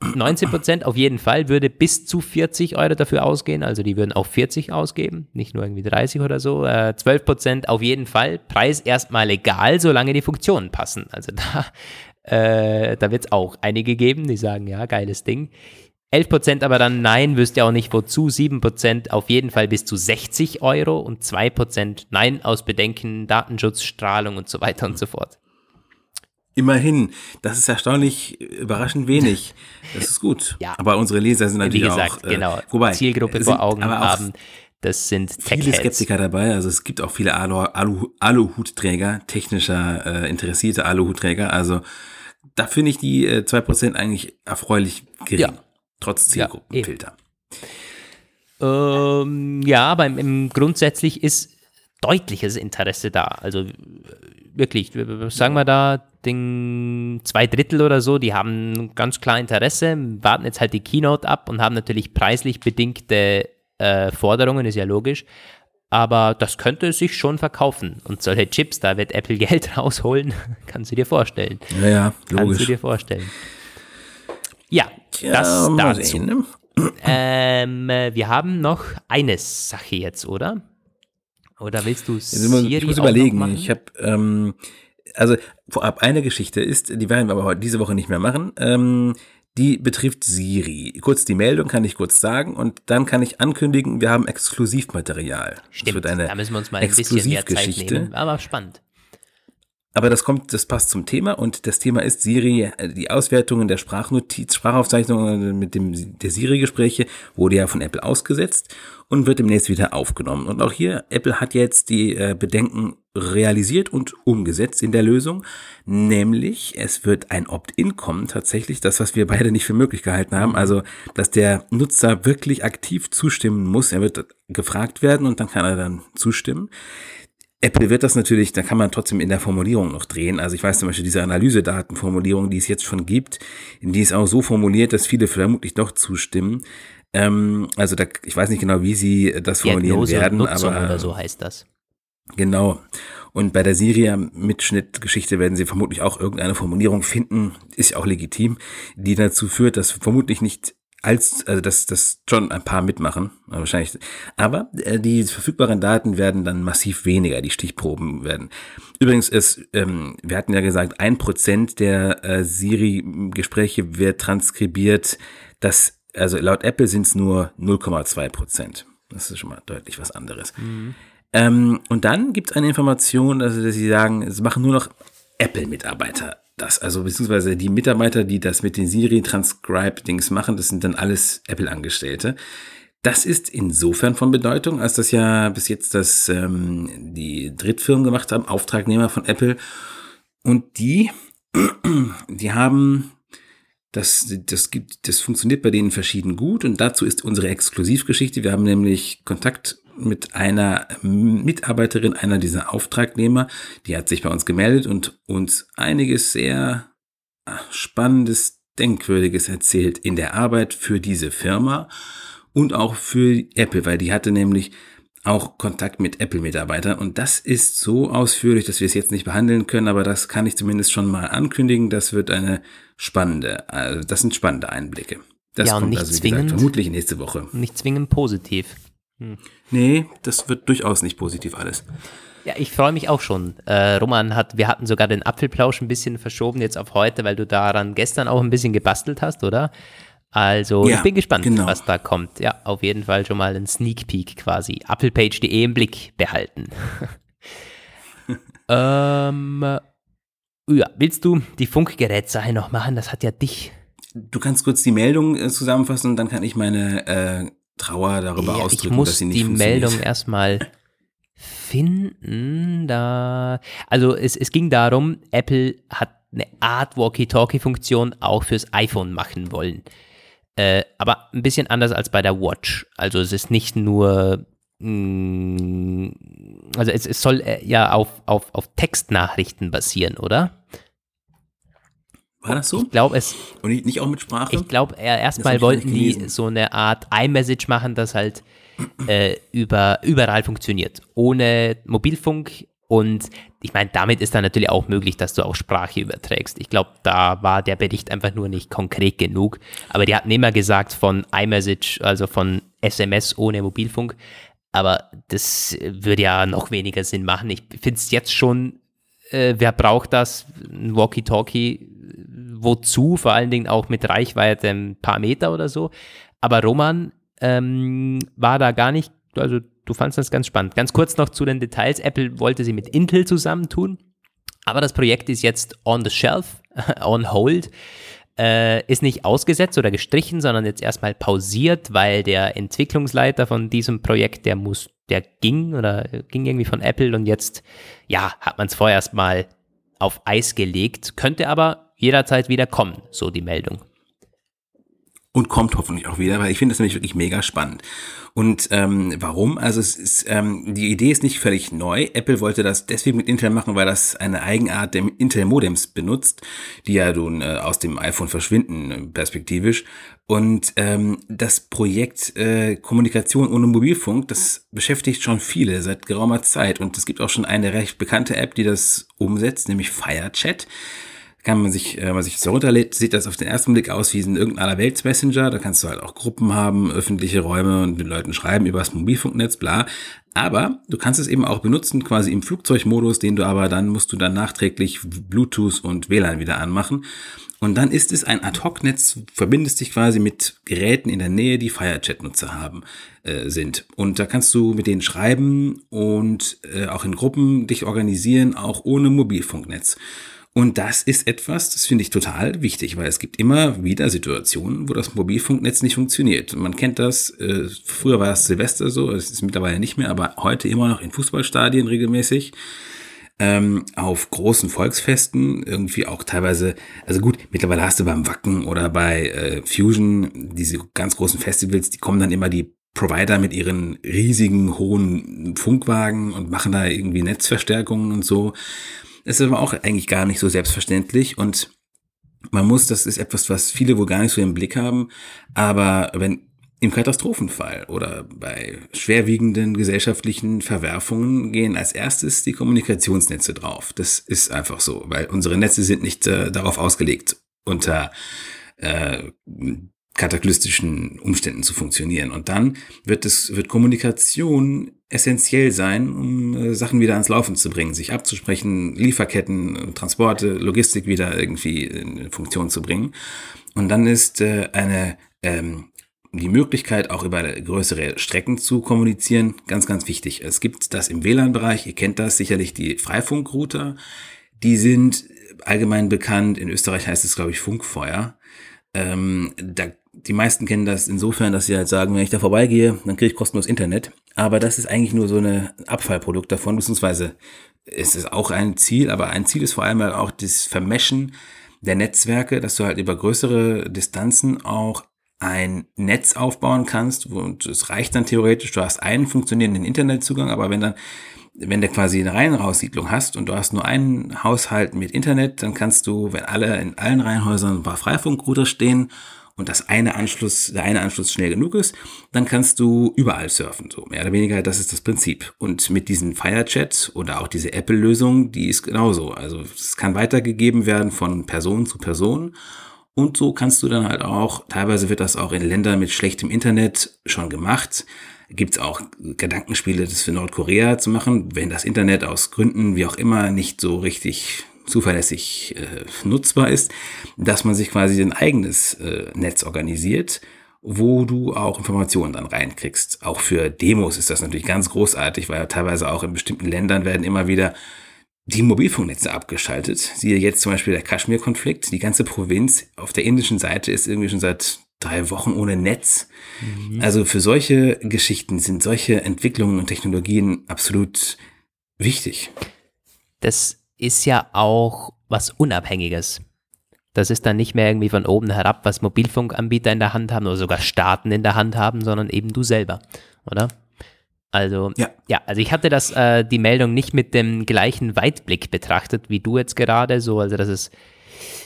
19% auf jeden Fall würde bis zu 40 Euro dafür ausgehen, also die würden auch 40 ausgeben, nicht nur irgendwie 30 oder so. Äh, 12% auf jeden Fall, Preis erstmal egal, solange die Funktionen passen. Also da, [LAUGHS] äh, da wird es auch einige geben, die sagen, ja, geiles Ding. 11% aber dann nein, wüsst ihr auch nicht wozu. 7% auf jeden Fall bis zu 60 Euro und 2% nein aus Bedenken, Datenschutz, Strahlung und so weiter und so fort. Immerhin, das ist erstaunlich überraschend wenig. Das ist gut. [LAUGHS] ja. Aber unsere Leser sind natürlich Wie gesagt, auch, äh, genau, wobei, Zielgruppe vor Augen haben. Das sind viele Skeptiker dabei. Also es gibt auch viele Alu, Alu, Aluhutträger, technischer äh, interessierte Aluhutträger. Also da finde ich die äh, 2% eigentlich erfreulich gering. Ja. Trotz Zielgruppenfilter. Ja, ähm, ja aber im, im grundsätzlich ist deutliches Interesse da. Also wirklich, sagen wir da, Ding, zwei Drittel oder so, die haben ganz klar Interesse, warten jetzt halt die Keynote ab und haben natürlich preislich bedingte äh, Forderungen, ist ja logisch. Aber das könnte sich schon verkaufen. Und solche Chips, da wird Apple [LAUGHS] Geld rausholen, kannst du dir vorstellen. Ja, ja, logisch. Kannst du dir vorstellen. Ja, Tja, das dazu. Sehen, ne? ähm, wir haben noch eine Sache jetzt, oder? Oder willst du Siri Ich muss überlegen. Ich habe ähm, also vorab eine Geschichte ist, die werden wir aber heute diese Woche nicht mehr machen. Ähm, die betrifft Siri. Kurz die Meldung kann ich kurz sagen und dann kann ich ankündigen, wir haben Exklusivmaterial. Stimmt, da müssen wir uns mal ein bisschen mehr Zeit nehmen, aber spannend. Aber das kommt, das passt zum Thema und das Thema ist Siri, äh, die Auswertungen der Sprachnotiz, Sprachaufzeichnungen mit dem, der Siri-Gespräche wurde ja von Apple ausgesetzt und wird demnächst wieder aufgenommen. Und auch hier, Apple hat jetzt die äh, Bedenken realisiert und umgesetzt in der Lösung, nämlich es wird ein Opt-in kommen, tatsächlich, das, was wir beide nicht für möglich gehalten haben, also, dass der Nutzer wirklich aktiv zustimmen muss, er wird gefragt werden und dann kann er dann zustimmen. Apple wird das natürlich, da kann man trotzdem in der Formulierung noch drehen. Also ich weiß zum Beispiel diese Analysedatenformulierung, die es jetzt schon gibt, die ist auch so formuliert, dass viele vermutlich doch zustimmen. Ähm, also da, ich weiß nicht genau, wie sie das formulieren Diagnose werden, Nutzung aber oder so heißt das. Genau. Und bei der Syria-Mitschnittgeschichte werden sie vermutlich auch irgendeine Formulierung finden, ist ja auch legitim, die dazu führt, dass vermutlich nicht als, also dass, dass schon ein paar mitmachen, wahrscheinlich. Aber äh, die verfügbaren Daten werden dann massiv weniger, die Stichproben werden. Übrigens ist, ähm, wir hatten ja gesagt, ein Prozent der äh, Siri-Gespräche wird transkribiert. Das, also laut Apple sind es nur 0,2 Prozent. Das ist schon mal deutlich was anderes. Mhm. Ähm, und dann gibt es eine Information, also dass sie sagen, es machen nur noch Apple-Mitarbeiter das, also beziehungsweise die Mitarbeiter, die das mit den Siri-Transcribe-Dings machen, das sind dann alles Apple-Angestellte. Das ist insofern von Bedeutung, als das ja bis jetzt das ähm, die Drittfirmen gemacht haben, Auftragnehmer von Apple. Und die, [CLEARS THROAT] die haben das, das gibt, das funktioniert bei denen verschieden gut und dazu ist unsere Exklusivgeschichte. Wir haben nämlich Kontakt mit einer Mitarbeiterin einer dieser Auftragnehmer, die hat sich bei uns gemeldet und uns einiges sehr ah, spannendes, denkwürdiges erzählt in der Arbeit für diese Firma und auch für Apple, weil die hatte nämlich auch Kontakt mit Apple-Mitarbeitern und das ist so ausführlich, dass wir es jetzt nicht behandeln können, aber das kann ich zumindest schon mal ankündigen. Das wird eine spannende, also das sind spannende Einblicke. Das ja, und kommt nicht also, wie zwingend, gesagt, vermutlich nächste Woche. Nicht zwingend positiv. Hm. Nee, das wird durchaus nicht positiv alles. Ja, ich freue mich auch schon. Äh, Roman hat, wir hatten sogar den Apfelplausch ein bisschen verschoben jetzt auf heute, weil du daran gestern auch ein bisschen gebastelt hast, oder? Also ja, ich bin gespannt, genau. was da kommt. Ja, auf jeden Fall schon mal ein Sneak Peek quasi. Applepage.de im Blick behalten. [LAUGHS] ähm, ja, willst du die Funkgerätsache noch machen? Das hat ja dich. Du kannst kurz die Meldung äh, zusammenfassen und dann kann ich meine äh, Trauer darüber ja, ausdrücken, ich muss dass sie nicht die Meldung erstmal finden. Da, also es, es ging darum, Apple hat eine Art Walkie-Talkie-Funktion auch fürs iPhone machen wollen. Äh, aber ein bisschen anders als bei der Watch. Also es ist nicht nur, mh, mm, also es, es soll äh, ja auf, auf, auf Textnachrichten basieren, oder? War das so? Ich glaube es. Und nicht auch mit Sprache? Ich glaube, erstmal wollten die so eine Art iMessage machen, das halt äh, über, überall funktioniert. Ohne Mobilfunk. Und ich meine, damit ist dann natürlich auch möglich, dass du auch Sprache überträgst. Ich glaube, da war der Bericht einfach nur nicht konkret genug. Aber die hatten immer gesagt von iMessage, also von SMS ohne Mobilfunk. Aber das würde ja noch weniger Sinn machen. Ich finde es jetzt schon, äh, wer braucht das? Ein Walkie-Talkie wozu, vor allen Dingen auch mit Reichweite ein paar Meter oder so. Aber Roman ähm, war da gar nicht, also du fandest das ganz spannend. Ganz kurz noch zu den Details. Apple wollte sie mit Intel zusammentun, aber das Projekt ist jetzt on the shelf, [LAUGHS] on hold. Äh, ist nicht ausgesetzt oder gestrichen, sondern jetzt erstmal pausiert, weil der Entwicklungsleiter von diesem Projekt, der muss, der ging oder ging irgendwie von Apple und jetzt, ja, hat man es vorerst mal auf Eis gelegt, könnte aber jederzeit wieder kommen, so die Meldung. Und kommt hoffentlich auch wieder, weil ich finde das nämlich wirklich mega spannend. Und ähm, warum? Also es ist, ähm, die Idee ist nicht völlig neu. Apple wollte das deswegen mit Intel machen, weil das eine Eigenart der Intel-Modems benutzt, die ja nun äh, aus dem iPhone verschwinden, äh, perspektivisch. Und ähm, das Projekt äh, Kommunikation ohne Mobilfunk, das beschäftigt schon viele seit geraumer Zeit. Und es gibt auch schon eine recht bekannte App, die das umsetzt, nämlich FireChat kann man sich, äh, man sich das herunterlädt, sieht das auf den ersten Blick aus wie ein irgendeiner Welts-Messenger. Da kannst du halt auch Gruppen haben, öffentliche Räume und den Leuten schreiben über das Mobilfunknetz, bla. Aber du kannst es eben auch benutzen, quasi im Flugzeugmodus, den du aber dann musst du dann nachträglich Bluetooth und WLAN wieder anmachen. Und dann ist es ein Ad-Hoc-Netz, verbindest dich quasi mit Geräten in der Nähe, die FireChat-Nutzer haben, äh, sind. Und da kannst du mit denen schreiben und äh, auch in Gruppen dich organisieren, auch ohne Mobilfunknetz. Und das ist etwas, das finde ich total wichtig, weil es gibt immer wieder Situationen, wo das Mobilfunknetz nicht funktioniert. Man kennt das, äh, früher war es Silvester so, es ist mittlerweile nicht mehr, aber heute immer noch in Fußballstadien regelmäßig. Ähm, auf großen Volksfesten, irgendwie auch teilweise, also gut, mittlerweile hast du beim Wacken oder bei äh, Fusion diese ganz großen Festivals, die kommen dann immer die Provider mit ihren riesigen, hohen Funkwagen und machen da irgendwie Netzverstärkungen und so. Ist aber auch eigentlich gar nicht so selbstverständlich und man muss, das ist etwas, was viele wohl gar nicht so im Blick haben, aber wenn im Katastrophenfall oder bei schwerwiegenden gesellschaftlichen Verwerfungen gehen als erstes die Kommunikationsnetze drauf. Das ist einfach so, weil unsere Netze sind nicht äh, darauf ausgelegt, unter äh, kataklystischen Umständen zu funktionieren. Und dann wird es, wird Kommunikation essentiell sein, um äh, Sachen wieder ans Laufen zu bringen, sich abzusprechen, Lieferketten, Transporte, Logistik wieder irgendwie in Funktion zu bringen. Und dann ist äh, eine ähm, die Möglichkeit, auch über größere Strecken zu kommunizieren, ganz, ganz wichtig. Es gibt das im WLAN-Bereich, ihr kennt das sicherlich, die Freifunkrouter. Die sind allgemein bekannt. In Österreich heißt es, glaube ich, Funkfeuer. Ähm, da, die meisten kennen das insofern, dass sie halt sagen, wenn ich da vorbeigehe, dann kriege ich kostenlos Internet. Aber das ist eigentlich nur so ein Abfallprodukt davon, beziehungsweise ist es auch ein Ziel, aber ein Ziel ist vor allem halt auch das Vermeschen der Netzwerke, dass du halt über größere Distanzen auch ein Netz aufbauen kannst und es reicht dann theoretisch, du hast einen funktionierenden Internetzugang, aber wenn dann, wenn du quasi eine Reihenhaussiedlung hast und du hast nur einen Haushalt mit Internet, dann kannst du, wenn alle in allen Reihenhäusern ein paar Freifunkrouter stehen und das eine Anschluss, der eine Anschluss schnell genug ist, dann kannst du überall surfen, so mehr oder weniger, das ist das Prinzip. Und mit diesen Firechat oder auch diese Apple-Lösung, die ist genauso. Also es kann weitergegeben werden von Person zu Person und so kannst du dann halt auch, teilweise wird das auch in Ländern mit schlechtem Internet schon gemacht. Gibt es auch Gedankenspiele, das für Nordkorea zu machen, wenn das Internet aus Gründen, wie auch immer, nicht so richtig zuverlässig äh, nutzbar ist, dass man sich quasi ein eigenes äh, Netz organisiert, wo du auch Informationen dann reinkriegst. Auch für Demos ist das natürlich ganz großartig, weil teilweise auch in bestimmten Ländern werden immer wieder die Mobilfunknetze abgeschaltet. Siehe jetzt zum Beispiel der Kaschmir-Konflikt. Die ganze Provinz auf der indischen Seite ist irgendwie schon seit drei Wochen ohne Netz. Mhm. Also für solche Geschichten sind solche Entwicklungen und Technologien absolut wichtig. Das ist ja auch was Unabhängiges. Das ist dann nicht mehr irgendwie von oben herab, was Mobilfunkanbieter in der Hand haben oder sogar Staaten in der Hand haben, sondern eben du selber, oder? Also, ja. ja, also ich hatte das, äh, die Meldung nicht mit dem gleichen Weitblick betrachtet, wie du jetzt gerade, so, also das ist,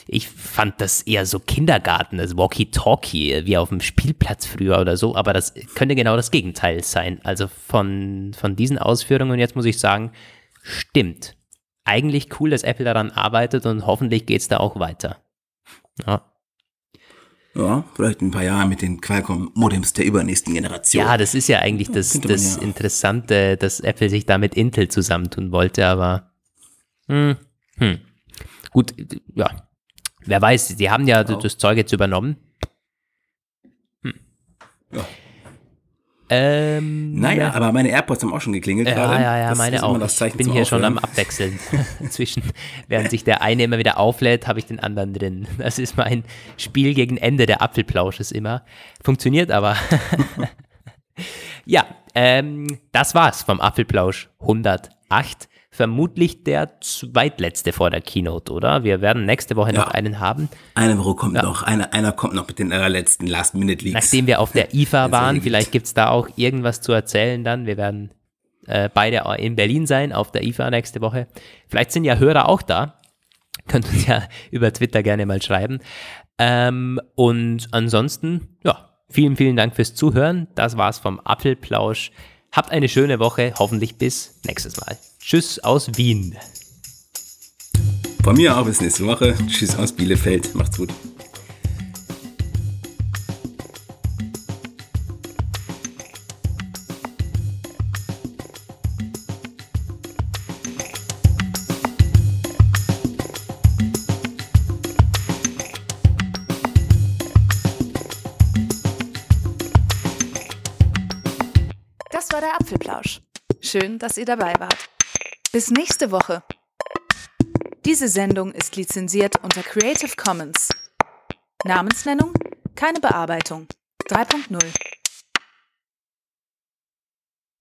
ich fand das eher so Kindergarten, das Walkie-Talkie, wie auf dem Spielplatz früher oder so, aber das könnte genau das Gegenteil sein. Also von, von diesen Ausführungen, jetzt muss ich sagen, stimmt. Eigentlich cool, dass Apple daran arbeitet und hoffentlich geht es da auch weiter. Ja. Ja, vielleicht ein paar Jahre mit den Qualcomm-Modems der übernächsten Generation. Ja, das ist ja eigentlich das, das ja. Interessante, dass Apple sich da mit Intel zusammentun wollte, aber hm, hm. gut, ja, wer weiß, die haben ja genau. das Zeug jetzt übernommen. Hm. Ja. Ähm, naja, aber meine AirPods haben auch schon geklingelt ja, gerade. Ja, ja, das meine auch. ich bin hier schon am Abwechseln. [LAUGHS] Zwischen, während sich der eine immer wieder auflädt, habe ich den anderen drin. Das ist mein Spiel gegen Ende der Apfelplausches immer. Funktioniert aber. [LAUGHS] ja, ähm, das war's vom Apfelplausch 108 vermutlich der zweitletzte vor der Keynote, oder? Wir werden nächste Woche ja. noch einen haben. Eine Woche kommt ja. noch, einer, einer kommt noch mit den allerletzten Last-Minute-Leaks. Nachdem wir auf der [LAUGHS] IFA waren, vielleicht gibt es da auch irgendwas zu erzählen dann. Wir werden äh, beide in Berlin sein, auf der IFA nächste Woche. Vielleicht sind ja Hörer auch da. [LAUGHS] Könnt uns ja [LAUGHS] über Twitter gerne mal schreiben. Ähm, und ansonsten, ja, vielen, vielen Dank fürs Zuhören. Das war's vom Apfelplausch. Habt eine schöne Woche, hoffentlich bis nächstes Mal. Tschüss aus Wien. Von mir auch bis nächste Woche. Tschüss aus Bielefeld. Macht's gut. Das war der Apfelplausch. Schön, dass ihr dabei wart. Bis nächste Woche. Diese Sendung ist lizenziert unter Creative Commons. Namensnennung, keine Bearbeitung. 3.0